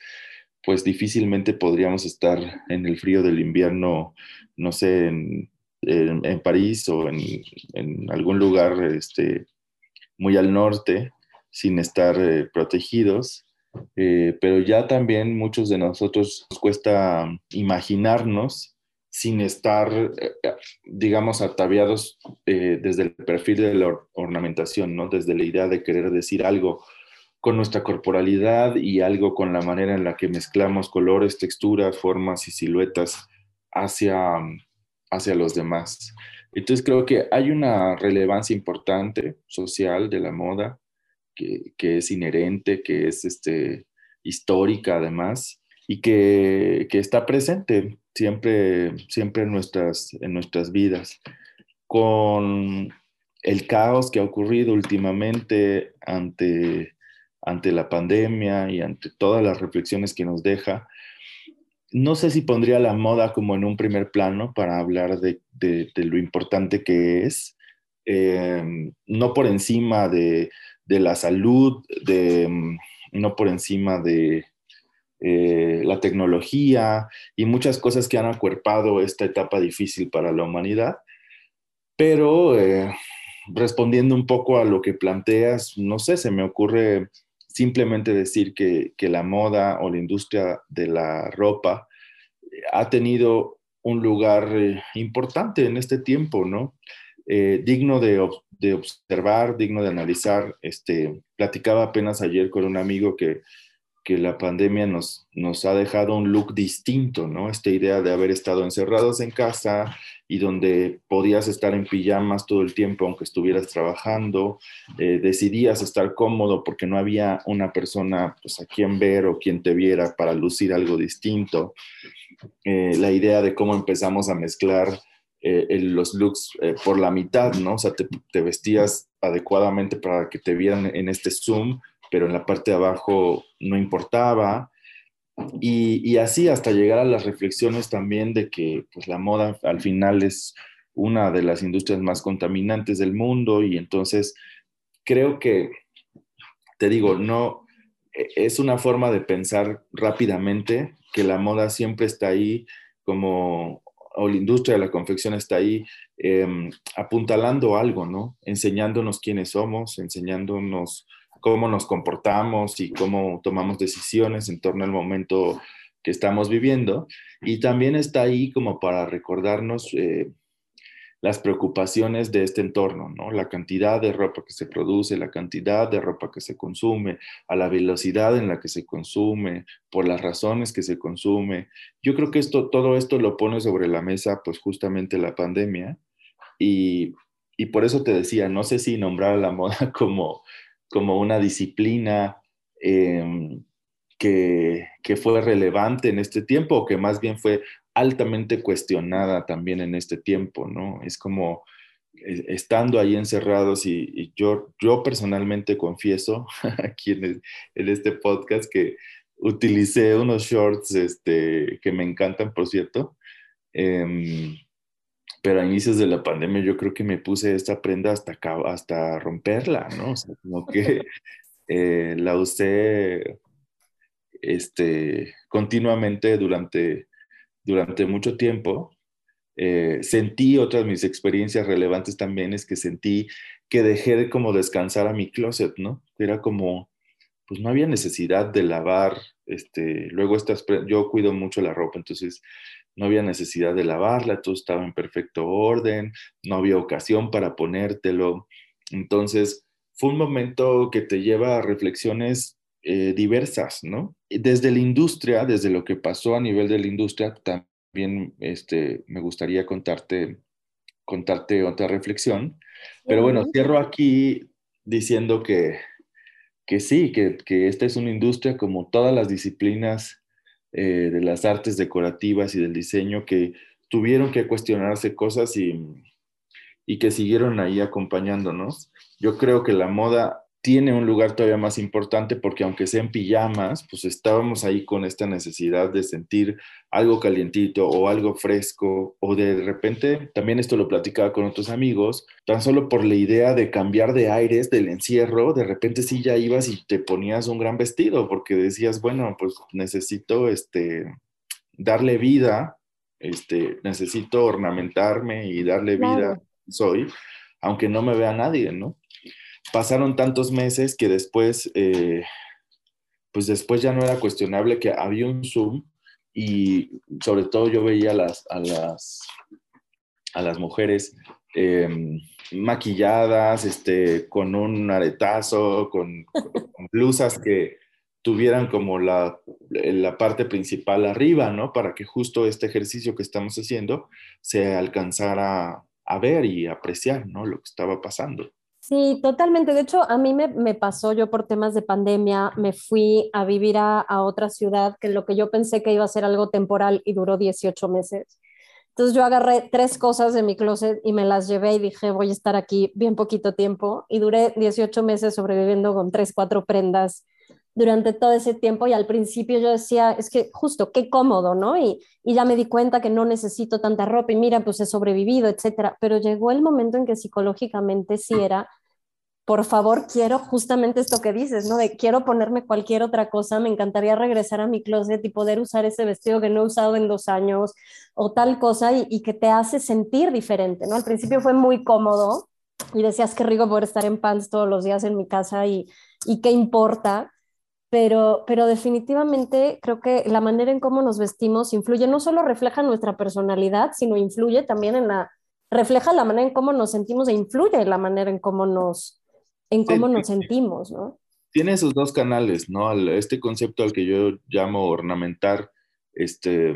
pues difícilmente podríamos estar en el frío del invierno, no sé, en, en, en París o en, en, algún lugar este, muy al norte sin estar protegidos. Eh, pero ya también muchos de nosotros nos cuesta imaginarnos sin estar, eh, digamos, ataviados eh, desde el perfil de la ornamentación, ¿no? Desde la idea de querer decir algo con nuestra corporalidad y algo con la manera en la que mezclamos colores, texturas, formas y siluetas hacia, hacia los demás. Entonces creo que hay una relevancia importante social de la moda que, que es inherente, que es este, histórica además y que, que está presente siempre, siempre en, nuestras, en nuestras vidas. Con el caos que ha ocurrido últimamente ante, ante la pandemia y ante todas las reflexiones que nos deja, no sé si pondría la moda como en un primer plano para hablar de, de, de lo importante que es, eh, no por encima de, de la salud, de, no por encima de, eh, la tecnología y muchas cosas que han acuerpado esta etapa difícil para la humanidad. Pero eh, respondiendo un poco a lo que planteas, no sé, se me ocurre simplemente decir que, que la moda o la industria de la ropa ha tenido un lugar eh, importante en este tiempo, ¿no? Eh, digno de, de, observar, digno de analizar. Este, platicaba apenas ayer con un amigo que que la pandemia nos, nos ha dejado un look distinto, ¿no? Esta idea de haber estado encerrados en casa y donde podías estar en pijamas todo el tiempo aunque estuvieras trabajando, eh, decidías estar cómodo porque no había una persona pues, a quien ver o quien te viera para lucir algo distinto. Eh, la idea de cómo empezamos a mezclar eh, los looks eh, por la mitad, ¿no? O sea, te, te vestías adecuadamente para que te vieran en este Zoom, pero en la parte de abajo no importaba. Y, y, así hasta llegar a las reflexiones también de que pues, la moda al final es una de las industrias más contaminantes del mundo y entonces creo que, te digo, no, e, es una forma de pensar rápidamente que la moda siempre está ahí como, o la industria de la confección está ahí eh, apuntalando algo, ¿no? Enseñándonos quiénes somos, enseñándonos cómo nos comportamos y cómo tomamos decisiones en torno al momento que estamos viviendo. Y también está ahí como para recordarnos eh, las preocupaciones de este entorno, ¿no? La cantidad de ropa que se produce, la cantidad de ropa que se consume, a la velocidad en la que se consume, por las razones que se consume. Yo creo que esto, todo esto lo pone sobre la mesa, pues justamente la pandemia. Y, y por eso te decía, no sé si nombrar a la moda como como una disciplina eh, que, que fue relevante en este tiempo o que más bien fue altamente cuestionada también en este tiempo, ¿no? Es como eh, estando ahí encerrados y, yo, yo personalmente confieso aquí en, este podcast que utilicé unos shorts este, que me encantan, por cierto, em, pero a inicios de la pandemia yo creo que me puse esta prenda hasta, hasta romperla, ¿no? O sea, como que eh, la usé este, continuamente durante, durante mucho tiempo eh, sentí, otra de mis experiencias relevantes también es que sentí que dejé de como descansar a mi closet, ¿no? Era como, pues no había necesidad de lavar, este, luego estas, yo cuido mucho la ropa, entonces no había necesidad de lavarla, todo estaba en perfecto orden, no había ocasión para ponértelo. Entonces, fue un momento que te lleva a reflexiones eh, diversas, ¿no? Desde la industria, desde lo que pasó a nivel de la industria, también este, me gustaría contarte, contarte otra reflexión. Pero bueno, cierro aquí diciendo que, que sí, que, que, esta es una industria como todas las disciplinas eh, de las artes decorativas y del diseño que tuvieron que cuestionarse cosas y, y que siguieron ahí acompañándonos. Yo creo que la moda tiene un lugar todavía más importante porque aunque sea en pijamas, pues estábamos ahí con esta necesidad de sentir algo calientito o algo fresco o de repente, también esto lo platicaba con otros amigos, tan solo por la idea de cambiar de aires del encierro, de repente sí ya ibas y te ponías un gran vestido porque decías, bueno, pues necesito este darle vida, este necesito ornamentarme y darle vida soy, aunque no me vea nadie, ¿no? Pasaron tantos meses que después, eh, pues después ya no era cuestionable que había un Zoom y sobre todo yo veía a las, a las, a las mujeres em, maquilladas, este, con un aretazo, con, blusas que tuvieran como la, la, parte principal arriba, ¿no? Para que justo este ejercicio que estamos haciendo se alcanzara a ver y apreciar, ¿no? Lo que estaba pasando. Sí, totalmente. De hecho, a mí me, pasó, yo por temas de pandemia, me fui a vivir a, otra ciudad que lo que yo pensé que iba a ser algo temporal y duró 18 meses. Entonces yo agarré tres cosas de mi closet y me las llevé y dije, voy a estar aquí bien poquito tiempo. Y duré 18 meses sobreviviendo con tres, cuatro prendas durante todo ese tiempo y al principio yo decía, es que justo, qué cómodo, ¿no? Y, y ya me di cuenta que no necesito tanta ropa y mira, pues he sobrevivido, etcétera. Pero llegó el momento en que psicológicamente sí era por favor, quiero justamente esto que dices, ¿no? De quiero ponerme cualquier otra cosa, me encantaría regresar a mi closet y poder usar ese vestido que no he usado en dos años o tal cosa y, que te hace sentir diferente, ¿no? Al principio fue muy cómodo y decías que rico poder estar en pants todos los días en mi casa y, y qué importa, pero, pero definitivamente creo que la manera en cómo nos vestimos influye, no solo refleja nuestra personalidad, sino influye también en la, refleja la manera en cómo nos sentimos e influye la manera en cómo nos en cómo nos sentimos, ¿no? Tiene esos dos canales, ¿no? Este concepto al que yo llamo ornamentar, este,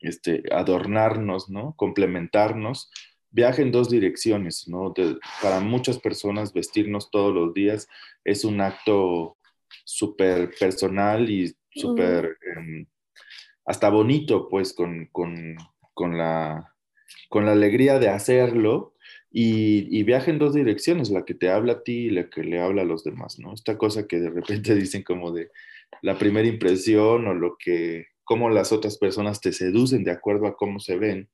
este, adornarnos, ¿no? Complementarnos, viaja en dos direcciones, ¿no? para muchas personas vestirnos todos los días es un acto súper personal y súper, em, hasta bonito, pues, con, con, con, la, con la alegría de hacerlo, y, viaja en dos direcciones, la que te habla a ti y la que le habla a los demás, ¿no? Esta cosa que de repente dicen como de la primera impresión o lo que, cómo las otras personas te seducen de acuerdo a cómo se ven,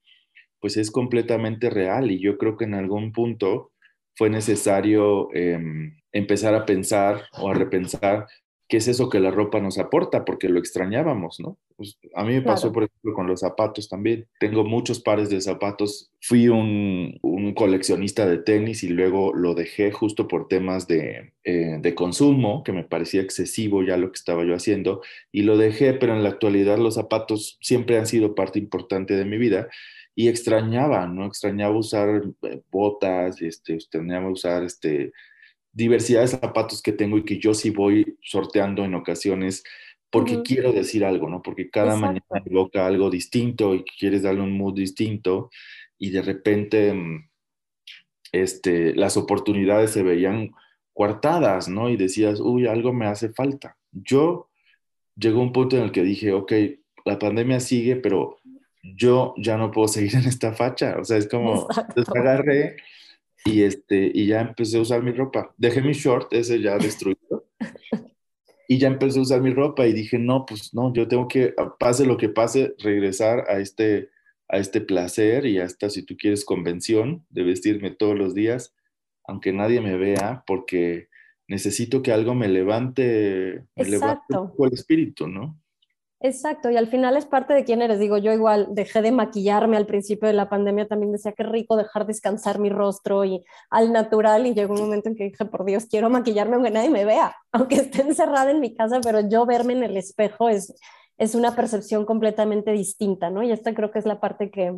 pues es completamente real y yo creo que en algún punto fue necesario em, empezar a pensar o a repensar qué es eso que la ropa nos aporta, porque lo extrañábamos, ¿no? Pues, a mí me pasó, por ejemplo, con los zapatos también. Tengo muchos pares de zapatos. Fui un, coleccionista de tenis y luego lo dejé justo por temas de, eh, de, consumo, que me parecía excesivo ya lo que estaba yo haciendo, y lo dejé, pero en la actualidad los zapatos siempre han sido parte importante de mi vida y extrañaba, ¿no? Extrañaba usar eh, botas, este, extrañaba usar este, diversidad de zapatos que tengo y que yo sí voy sorteando en ocasiones porque quiero decir algo, ¿no? Porque cada mañana evoca algo distinto y quieres darle un mood distinto y de repente mm, este, las oportunidades se veían coartadas, ¿no? Y decías, uy, algo me hace falta. Yo llegó un punto en el que dije, ok, la pandemia sigue, pero yo ya no puedo seguir en esta facha. O sea, es como, agarré y, este, y ya empecé a usar mi ropa. Dejé mi short, ese ya destruido. y ya empecé a usar mi ropa y dije, no, pues no, yo tengo que, pase lo que pase, regresar a este, a este placer y hasta, si tú quieres, convención de vestirme todos los días, aunque nadie me vea, porque necesito que algo me levante, me levante el espíritu, ¿no? Exacto, y al final es parte de quién eres. Digo, yo igual dejé de maquillarme al principio de la pandemia, también decía que rico dejar descansar mi rostro y al natural y llegó un momento en que dije, por Dios, quiero maquillarme aunque nadie me vea, aunque esté encerrada en mi casa, pero yo verme en el espejo es, es una percepción completamente distinta, ¿no? Y esta creo que es la parte que,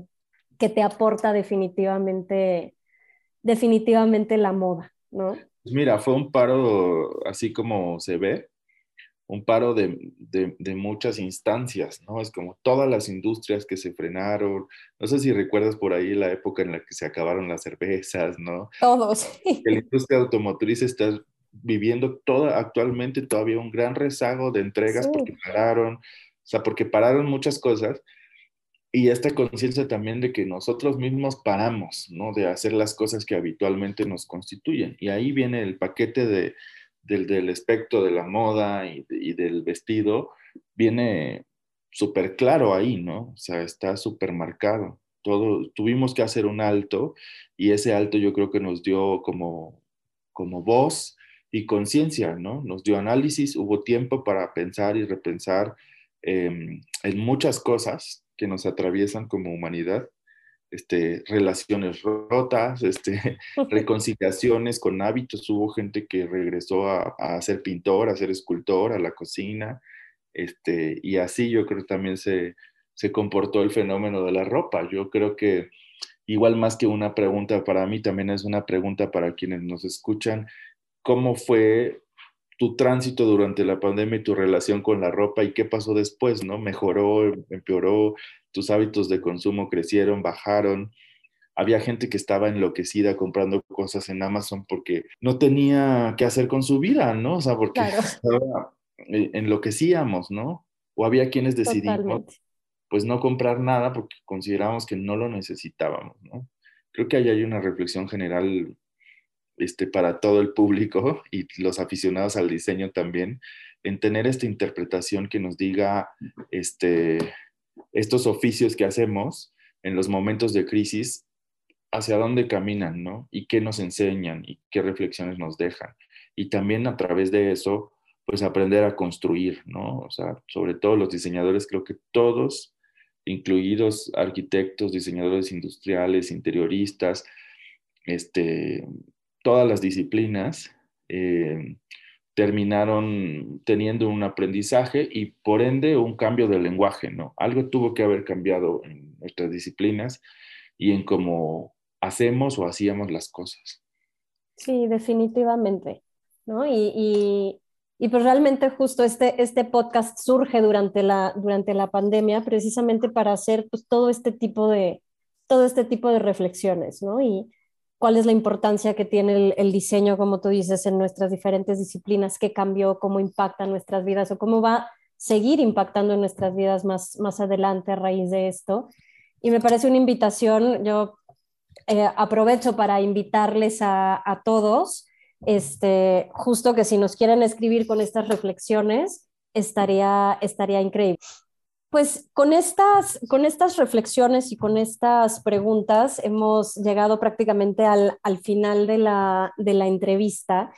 que te aporta definitivamente, definitivamente la moda, ¿no? Pues mira, fue un paro así como se ve, un paro de, de, muchas instancias, ¿no? Es como todas las industrias que se frenaron. No sé si recuerdas por ahí la época en la que se acabaron las cervezas, ¿no? Todos. La industria automotriz está viviendo toda, actualmente todavía un gran rezago de entregas porque pararon, o sea, porque pararon muchas cosas. Y esta conciencia también de que nosotros mismos paramos, ¿no? De hacer las cosas que habitualmente nos constituyen. Y ahí viene el paquete de del, del espectro de la moda y, del vestido viene súper claro ahí, ¿no? O sea, está súper marcado. Todo, tuvimos que hacer un alto y ese alto yo creo que nos dio como, como voz y conciencia, ¿no? Nos dio análisis, hubo tiempo para pensar y repensar em, en muchas cosas que nos atraviesan como humanidad este, relaciones rotas, este, reconciliaciones con hábitos. Hubo gente que regresó a, a, ser pintor, a ser escultor, a la cocina, este, y así yo creo que también se, se comportó el fenómeno de la ropa. Yo creo que igual más que una pregunta para mí, también es una pregunta para quienes nos escuchan. ¿Cómo fue tu tránsito durante la pandemia y tu relación con la ropa y qué pasó después, ¿no? ¿Mejoró, empeoró? Tus hábitos de consumo crecieron, bajaron. Había gente que estaba enloquecida comprando cosas en Amazon porque no tenía qué hacer con su vida, ¿no? O sea, porque eh, enloquecíamos, ¿no? O había quienes decidimos pues no comprar nada porque consideramos que no lo necesitábamos, ¿no? Creo que ahí hay una reflexión general este, para todo el público y los aficionados al diseño también, en tener esta interpretación que nos diga, este, estos oficios que hacemos en los momentos de crisis, hacia dónde caminan, ¿no? Y qué nos enseñan y qué reflexiones nos dejan. Y también a través de eso, pues aprender a construir, ¿no? O sea, sobre todo los diseñadores, creo que todos, incluidos arquitectos, diseñadores industriales, interioristas, este, todas las disciplinas, eh, terminaron teniendo un aprendizaje y por ende un cambio de lenguaje, ¿no? Algo tuvo que haber cambiado en nuestras disciplinas y en cómo hacemos o hacíamos las cosas. Sí, definitivamente, ¿no? Y, y, pues realmente justo este, este podcast surge durante la, durante la pandemia precisamente para hacer pues todo este tipo de, todo este tipo de reflexiones, ¿no? Y, cuál es la importancia que tiene el, diseño, como tú dices, en nuestras diferentes disciplinas, qué cambió, cómo impacta nuestras vidas o cómo va a seguir impactando en nuestras vidas más, más adelante a raíz de esto. Y me parece una invitación, yo eh, aprovecho para invitarles a, a, todos, este, justo que si nos quieren escribir con estas reflexiones, estaría, estaría increíble. Pues con estas, con estas reflexiones y con estas preguntas hemos llegado prácticamente al, final de la, entrevista.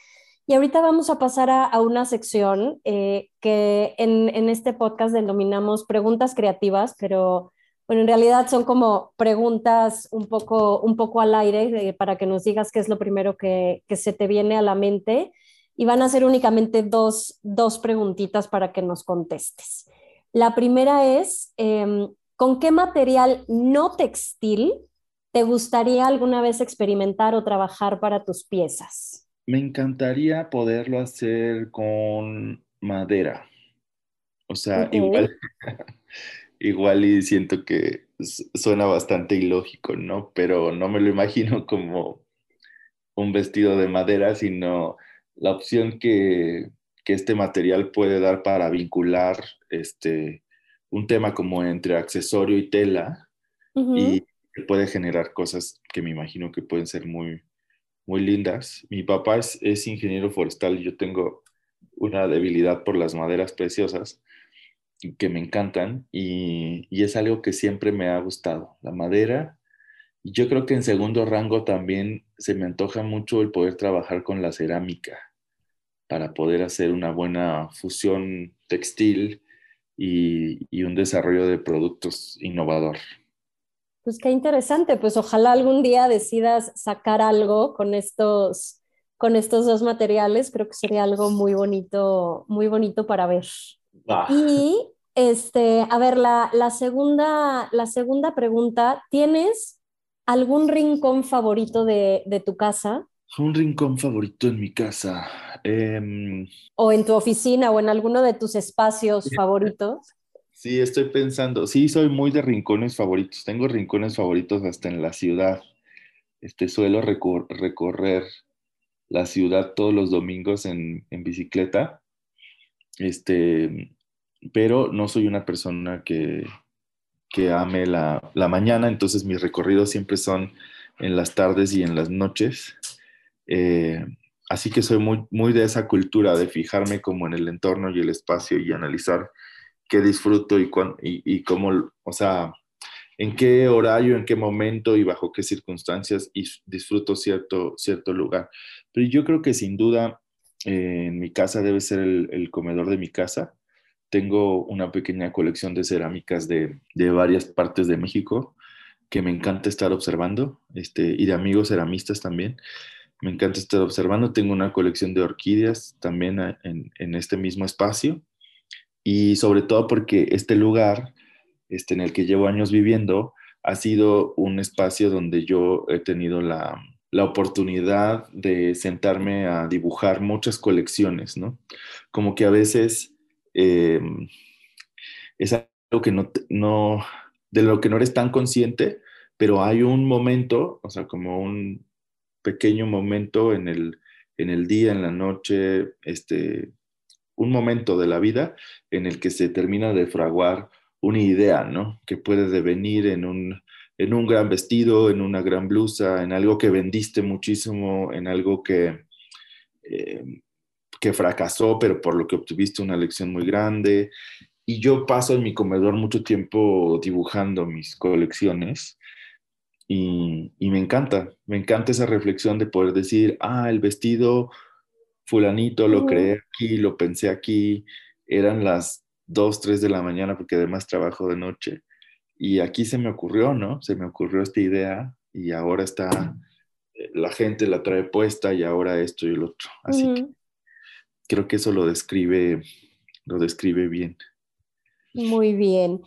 Y ahorita vamos a pasar a, una sección eh, que en, este podcast denominamos preguntas creativas, pero bueno, en realidad son como preguntas un poco, un poco al aire eh, para que nos digas qué es lo primero que, que, se te viene a la mente. Y van a ser únicamente dos, dos preguntitas para que nos contestes. La primera es, em, ¿con qué material no textil te gustaría alguna vez experimentar o trabajar para tus piezas? Me encantaría poderlo hacer con madera. O sea, igual, igual y siento que suena bastante ilógico, ¿no? Pero no me lo imagino como un vestido de madera, sino la opción que, que este material puede dar para vincular este, un tema como entre accesorio y tela y puede generar cosas que me imagino que pueden ser muy, muy lindas. Mi papá es, es ingeniero forestal y yo tengo una debilidad por las maderas preciosas que me encantan y, y, es algo que siempre me ha gustado, la madera. Yo creo que en segundo rango también se me antoja mucho el poder trabajar con la cerámica para poder hacer una buena fusión textil y, y un desarrollo de productos innovador. Pues qué interesante, pues ojalá algún día decidas sacar algo con estos, con estos dos materiales, creo que sería algo muy bonito, muy bonito para ver. Y este, a ver, la, la, segunda, la segunda pregunta, ¿tienes algún rincón favorito de, de tu casa? Un rincón favorito en mi casa. Em, o en tu oficina o en alguno de tus espacios favoritos. Sí, estoy pensando. Sí, soy muy de rincones favoritos. Tengo rincones favoritos hasta en la ciudad. Este, suelo recorrer la ciudad todos los domingos en, en bicicleta. Este, pero no soy una persona que, que ame la, la, mañana, entonces mis recorridos siempre son en las tardes y en las noches. Eh, así que soy muy, muy de esa cultura de fijarme como en el entorno y el espacio y analizar qué disfruto y, y, y cómo, o sea, en qué horario, en qué momento y bajo qué circunstancias y disfruto cierto, cierto lugar. Pero yo creo que sin duda eh, en mi casa debe ser el, el comedor de mi casa tengo una pequeña colección de cerámicas de, de, varias partes de México que me encanta estar observando, este, y de amigos ceramistas también. Me encanta estar observando. Tengo una colección de orquídeas también en, en este mismo espacio. Y sobre todo porque este lugar este, en el que llevo años viviendo ha sido un espacio donde yo he tenido la, la oportunidad de sentarme a dibujar muchas colecciones, ¿no? Como que a veces eh, es algo que no, no, de lo que no eres tan consciente, pero hay un momento, o sea, como un pequeño momento en el, en el día, en la noche, este, un momento de la vida en el que se termina de fraguar una idea, ¿no? Que puede devenir en un, en un gran vestido, en una gran blusa, en algo que vendiste muchísimo, en algo que, eh, que fracasó, pero por lo que obtuviste una lección muy grande. Y yo paso en mi comedor mucho tiempo dibujando mis colecciones y, y, me encanta, me encanta esa reflexión de poder decir, ah, el vestido fulanito lo creé aquí, lo pensé aquí, eran las 2, 3 de la mañana porque además trabajo de noche. Y aquí se me ocurrió, ¿no? Se me ocurrió esta idea y ahora está, la gente la trae puesta y ahora esto y el otro. Así que creo que eso lo describe, lo describe bien. Muy bien.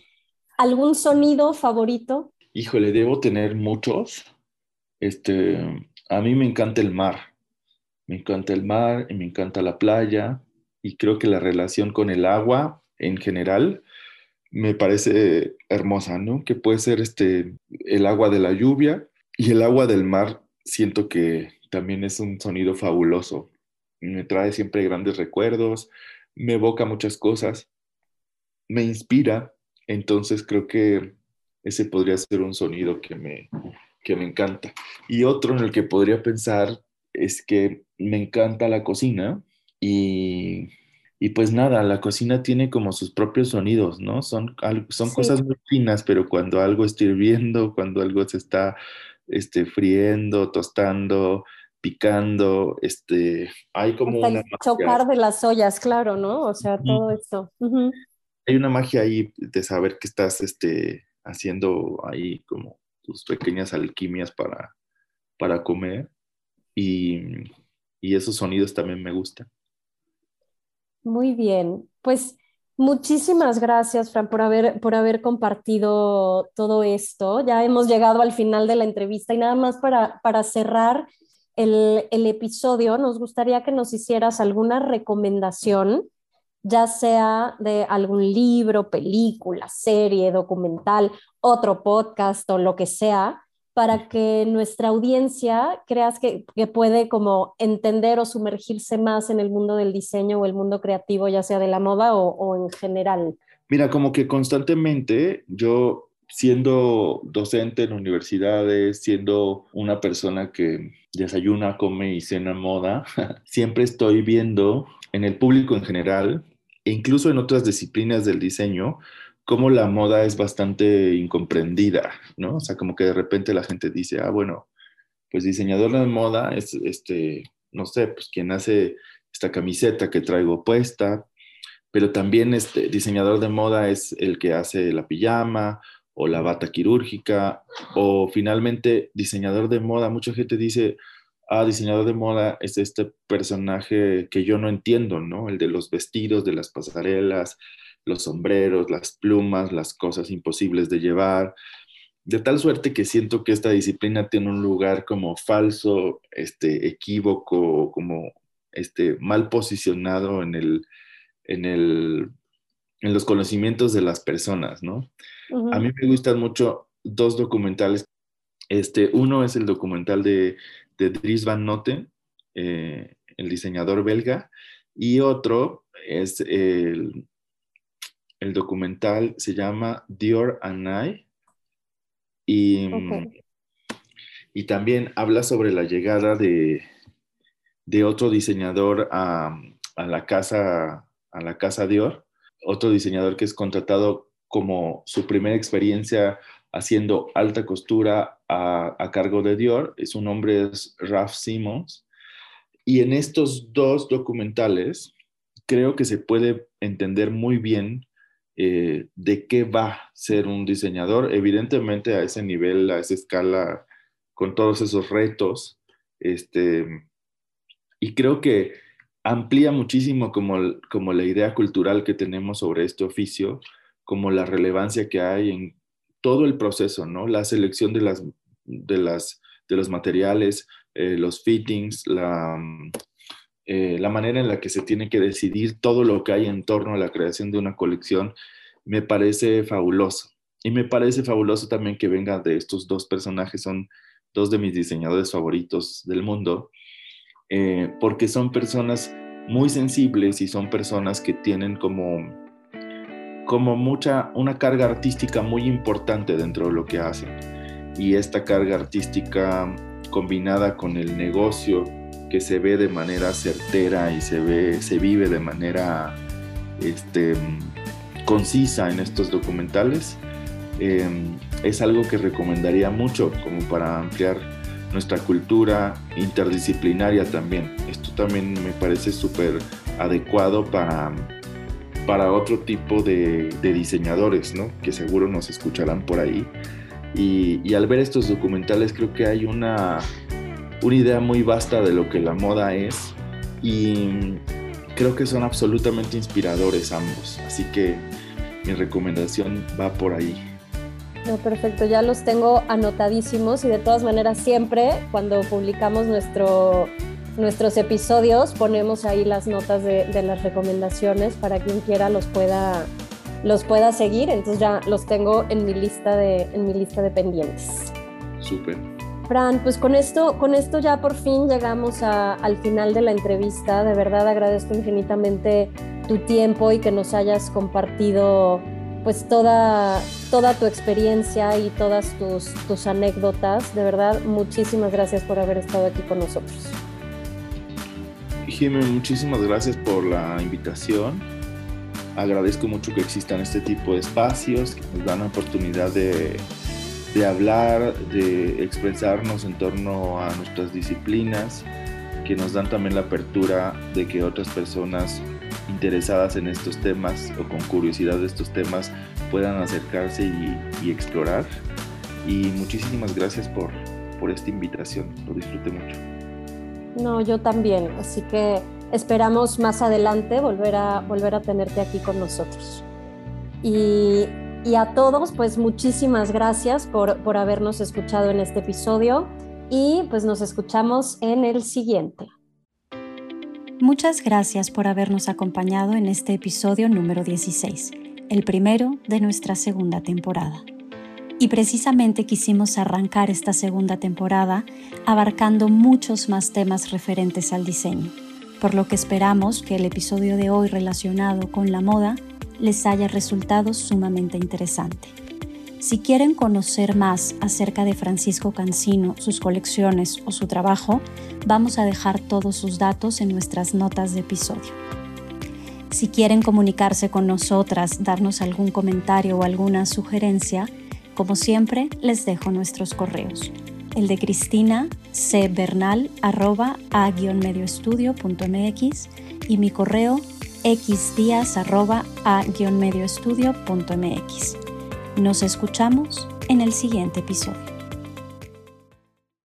¿Algún sonido favorito? Híjole, debo tener muchos. Este, a mí me encanta el mar. Me encanta el mar y me encanta la playa y creo que la relación con el agua en general me parece hermosa, ¿no? Que puede ser este el agua de la lluvia y el agua del mar siento que también es un sonido fabuloso me trae siempre grandes recuerdos, me evoca muchas cosas, me inspira, entonces creo que ese podría ser un sonido que me, que me encanta. Y otro en el que podría pensar es que me encanta la cocina y, y pues nada, la cocina tiene como sus propios sonidos, ¿no? Son, son sí. cosas muy finas, pero cuando algo está hirviendo, cuando algo se está este, friendo, tostando, picando, este, hay como Hasta una chocar de las ollas, claro, ¿no? O sea, todo esto. Uh -huh. Hay una magia ahí de saber que estás este, haciendo ahí como tus pequeñas alquimias para, para comer y, y esos sonidos también me gustan. Muy bien, pues muchísimas gracias, Fran, por haber, por haber compartido todo esto. Ya hemos llegado al final de la entrevista y nada más para, para cerrar, el, el, episodio, nos gustaría que nos hicieras alguna recomendación, ya sea de algún libro, película, serie, documental, otro podcast o lo que sea, para que nuestra audiencia creas que, puede como entender o sumergirse más en el mundo del diseño o el mundo creativo, ya sea de la moda o, en general? Mira, como que constantemente yo siendo docente en universidades, siendo una persona que desayuna, come y cena moda, siempre estoy viendo en el público en general, e incluso en otras disciplinas del diseño, cómo la moda es bastante incomprendida, ¿no? O sea, como que de repente la gente dice, ah, bueno, pues diseñador de moda es, este, no sé, pues quien hace esta camiseta que traigo puesta, pero también este diseñador de moda es el que hace la pijama o la bata quirúrgica, o finalmente diseñador de moda, mucha gente dice, ah, diseñador de moda es este personaje que yo no entiendo, ¿no? El de los vestidos, de las pasarelas, los sombreros, las plumas, las cosas imposibles de llevar, de tal suerte que siento que esta disciplina tiene un lugar como falso, este, equívoco, como este, mal posicionado en, el, en, el, en los conocimientos de las personas, ¿no? A mí me gustan mucho dos documentales. Este, uno es el documental de, de Dries Van Noten, eh, el diseñador belga, y otro es el, el documental se llama Dior and I. Y, y también habla sobre la llegada de, de otro diseñador a, la casa, a la casa Dior, otro diseñador que es contratado como su primera experiencia haciendo alta costura a, cargo de Dior. Es un hombre, es Ralph Simmons. Y en estos dos documentales creo que se puede entender muy bien eh, de qué va a ser un diseñador. Evidentemente a ese nivel, a esa escala, con todos esos retos, este, y creo que amplía muchísimo como, como la idea cultural que tenemos sobre este oficio, como la relevancia que hay en todo el proceso, ¿no? La selección de, las, de, las, de los materiales, eh, los fittings, la, eh, la manera en la que se tiene que decidir todo lo que hay en torno a la creación de una colección, me parece fabuloso. Y me parece fabuloso también que venga de estos dos personajes, son dos de mis diseñadores favoritos del mundo, eh, porque son personas muy sensibles y son personas que tienen como, como mucha, una carga artística muy importante dentro de lo que hacen. Y esta carga artística combinada con el negocio que se ve de manera certera y se ve, se vive de manera este, concisa en estos documentales, em, es algo que recomendaría mucho como para ampliar nuestra cultura interdisciplinaria también. Esto también me parece súper adecuado para, para otro tipo de, diseñadores, ¿no? que seguro nos escucharán por ahí. Y al ver estos documentales creo que hay una una idea muy vasta de lo que la moda es y creo que son absolutamente inspiradores ambos. Así que mi recomendación va por ahí. No, perfecto, ya los tengo anotadísimos y de todas maneras siempre cuando publicamos nuestro, nuestros episodios ponemos ahí las notas de, de, las recomendaciones para quien quiera los pueda, los pueda seguir. Entonces ya los tengo en mi lista de, en mi lista de pendientes. Súper. Fran, pues con esto, con esto ya por fin llegamos al final de la entrevista. De verdad agradezco infinitamente tu tiempo y que nos hayas compartido pues toda, toda tu experiencia y todas tus, tus anécdotas. De verdad, muchísimas gracias por haber estado aquí con nosotros. Jimmy, muchísimas gracias por la invitación. Agradezco mucho que existan este tipo de espacios que nos dan la oportunidad de de hablar, de expresarnos en torno a nuestras disciplinas, que nos dan también la apertura de que otras personas interesadas en estos temas o con curiosidad de estos temas puedan acercarse y, explorar. Y muchísimas gracias por, por esta invitación, lo disfruté mucho. No, yo también, así que esperamos más adelante volver a, volver a tenerte aquí con nosotros. Y y a todos, pues muchísimas gracias por, por habernos escuchado en este episodio y pues nos escuchamos en el siguiente. Muchas gracias por habernos acompañado en este episodio número 16, el primero de nuestra segunda temporada. Y precisamente quisimos arrancar esta segunda temporada abarcando muchos más temas referentes al diseño, por lo que esperamos que el episodio de hoy relacionado con la moda les haya resultado sumamente interesante. Si quieren conocer más acerca de Francisco Cancino, sus colecciones o su trabajo, vamos a dejar todos sus datos en nuestras notas de episodio. Si quieren comunicarse con nosotras, darnos algún comentario o alguna sugerencia, como siempre, les dejo nuestros correos. El de Cristina c bernal a-medioestudio.mx y mi correo xdías a-medioestudio.mx. Nos escuchamos en el siguiente episodio.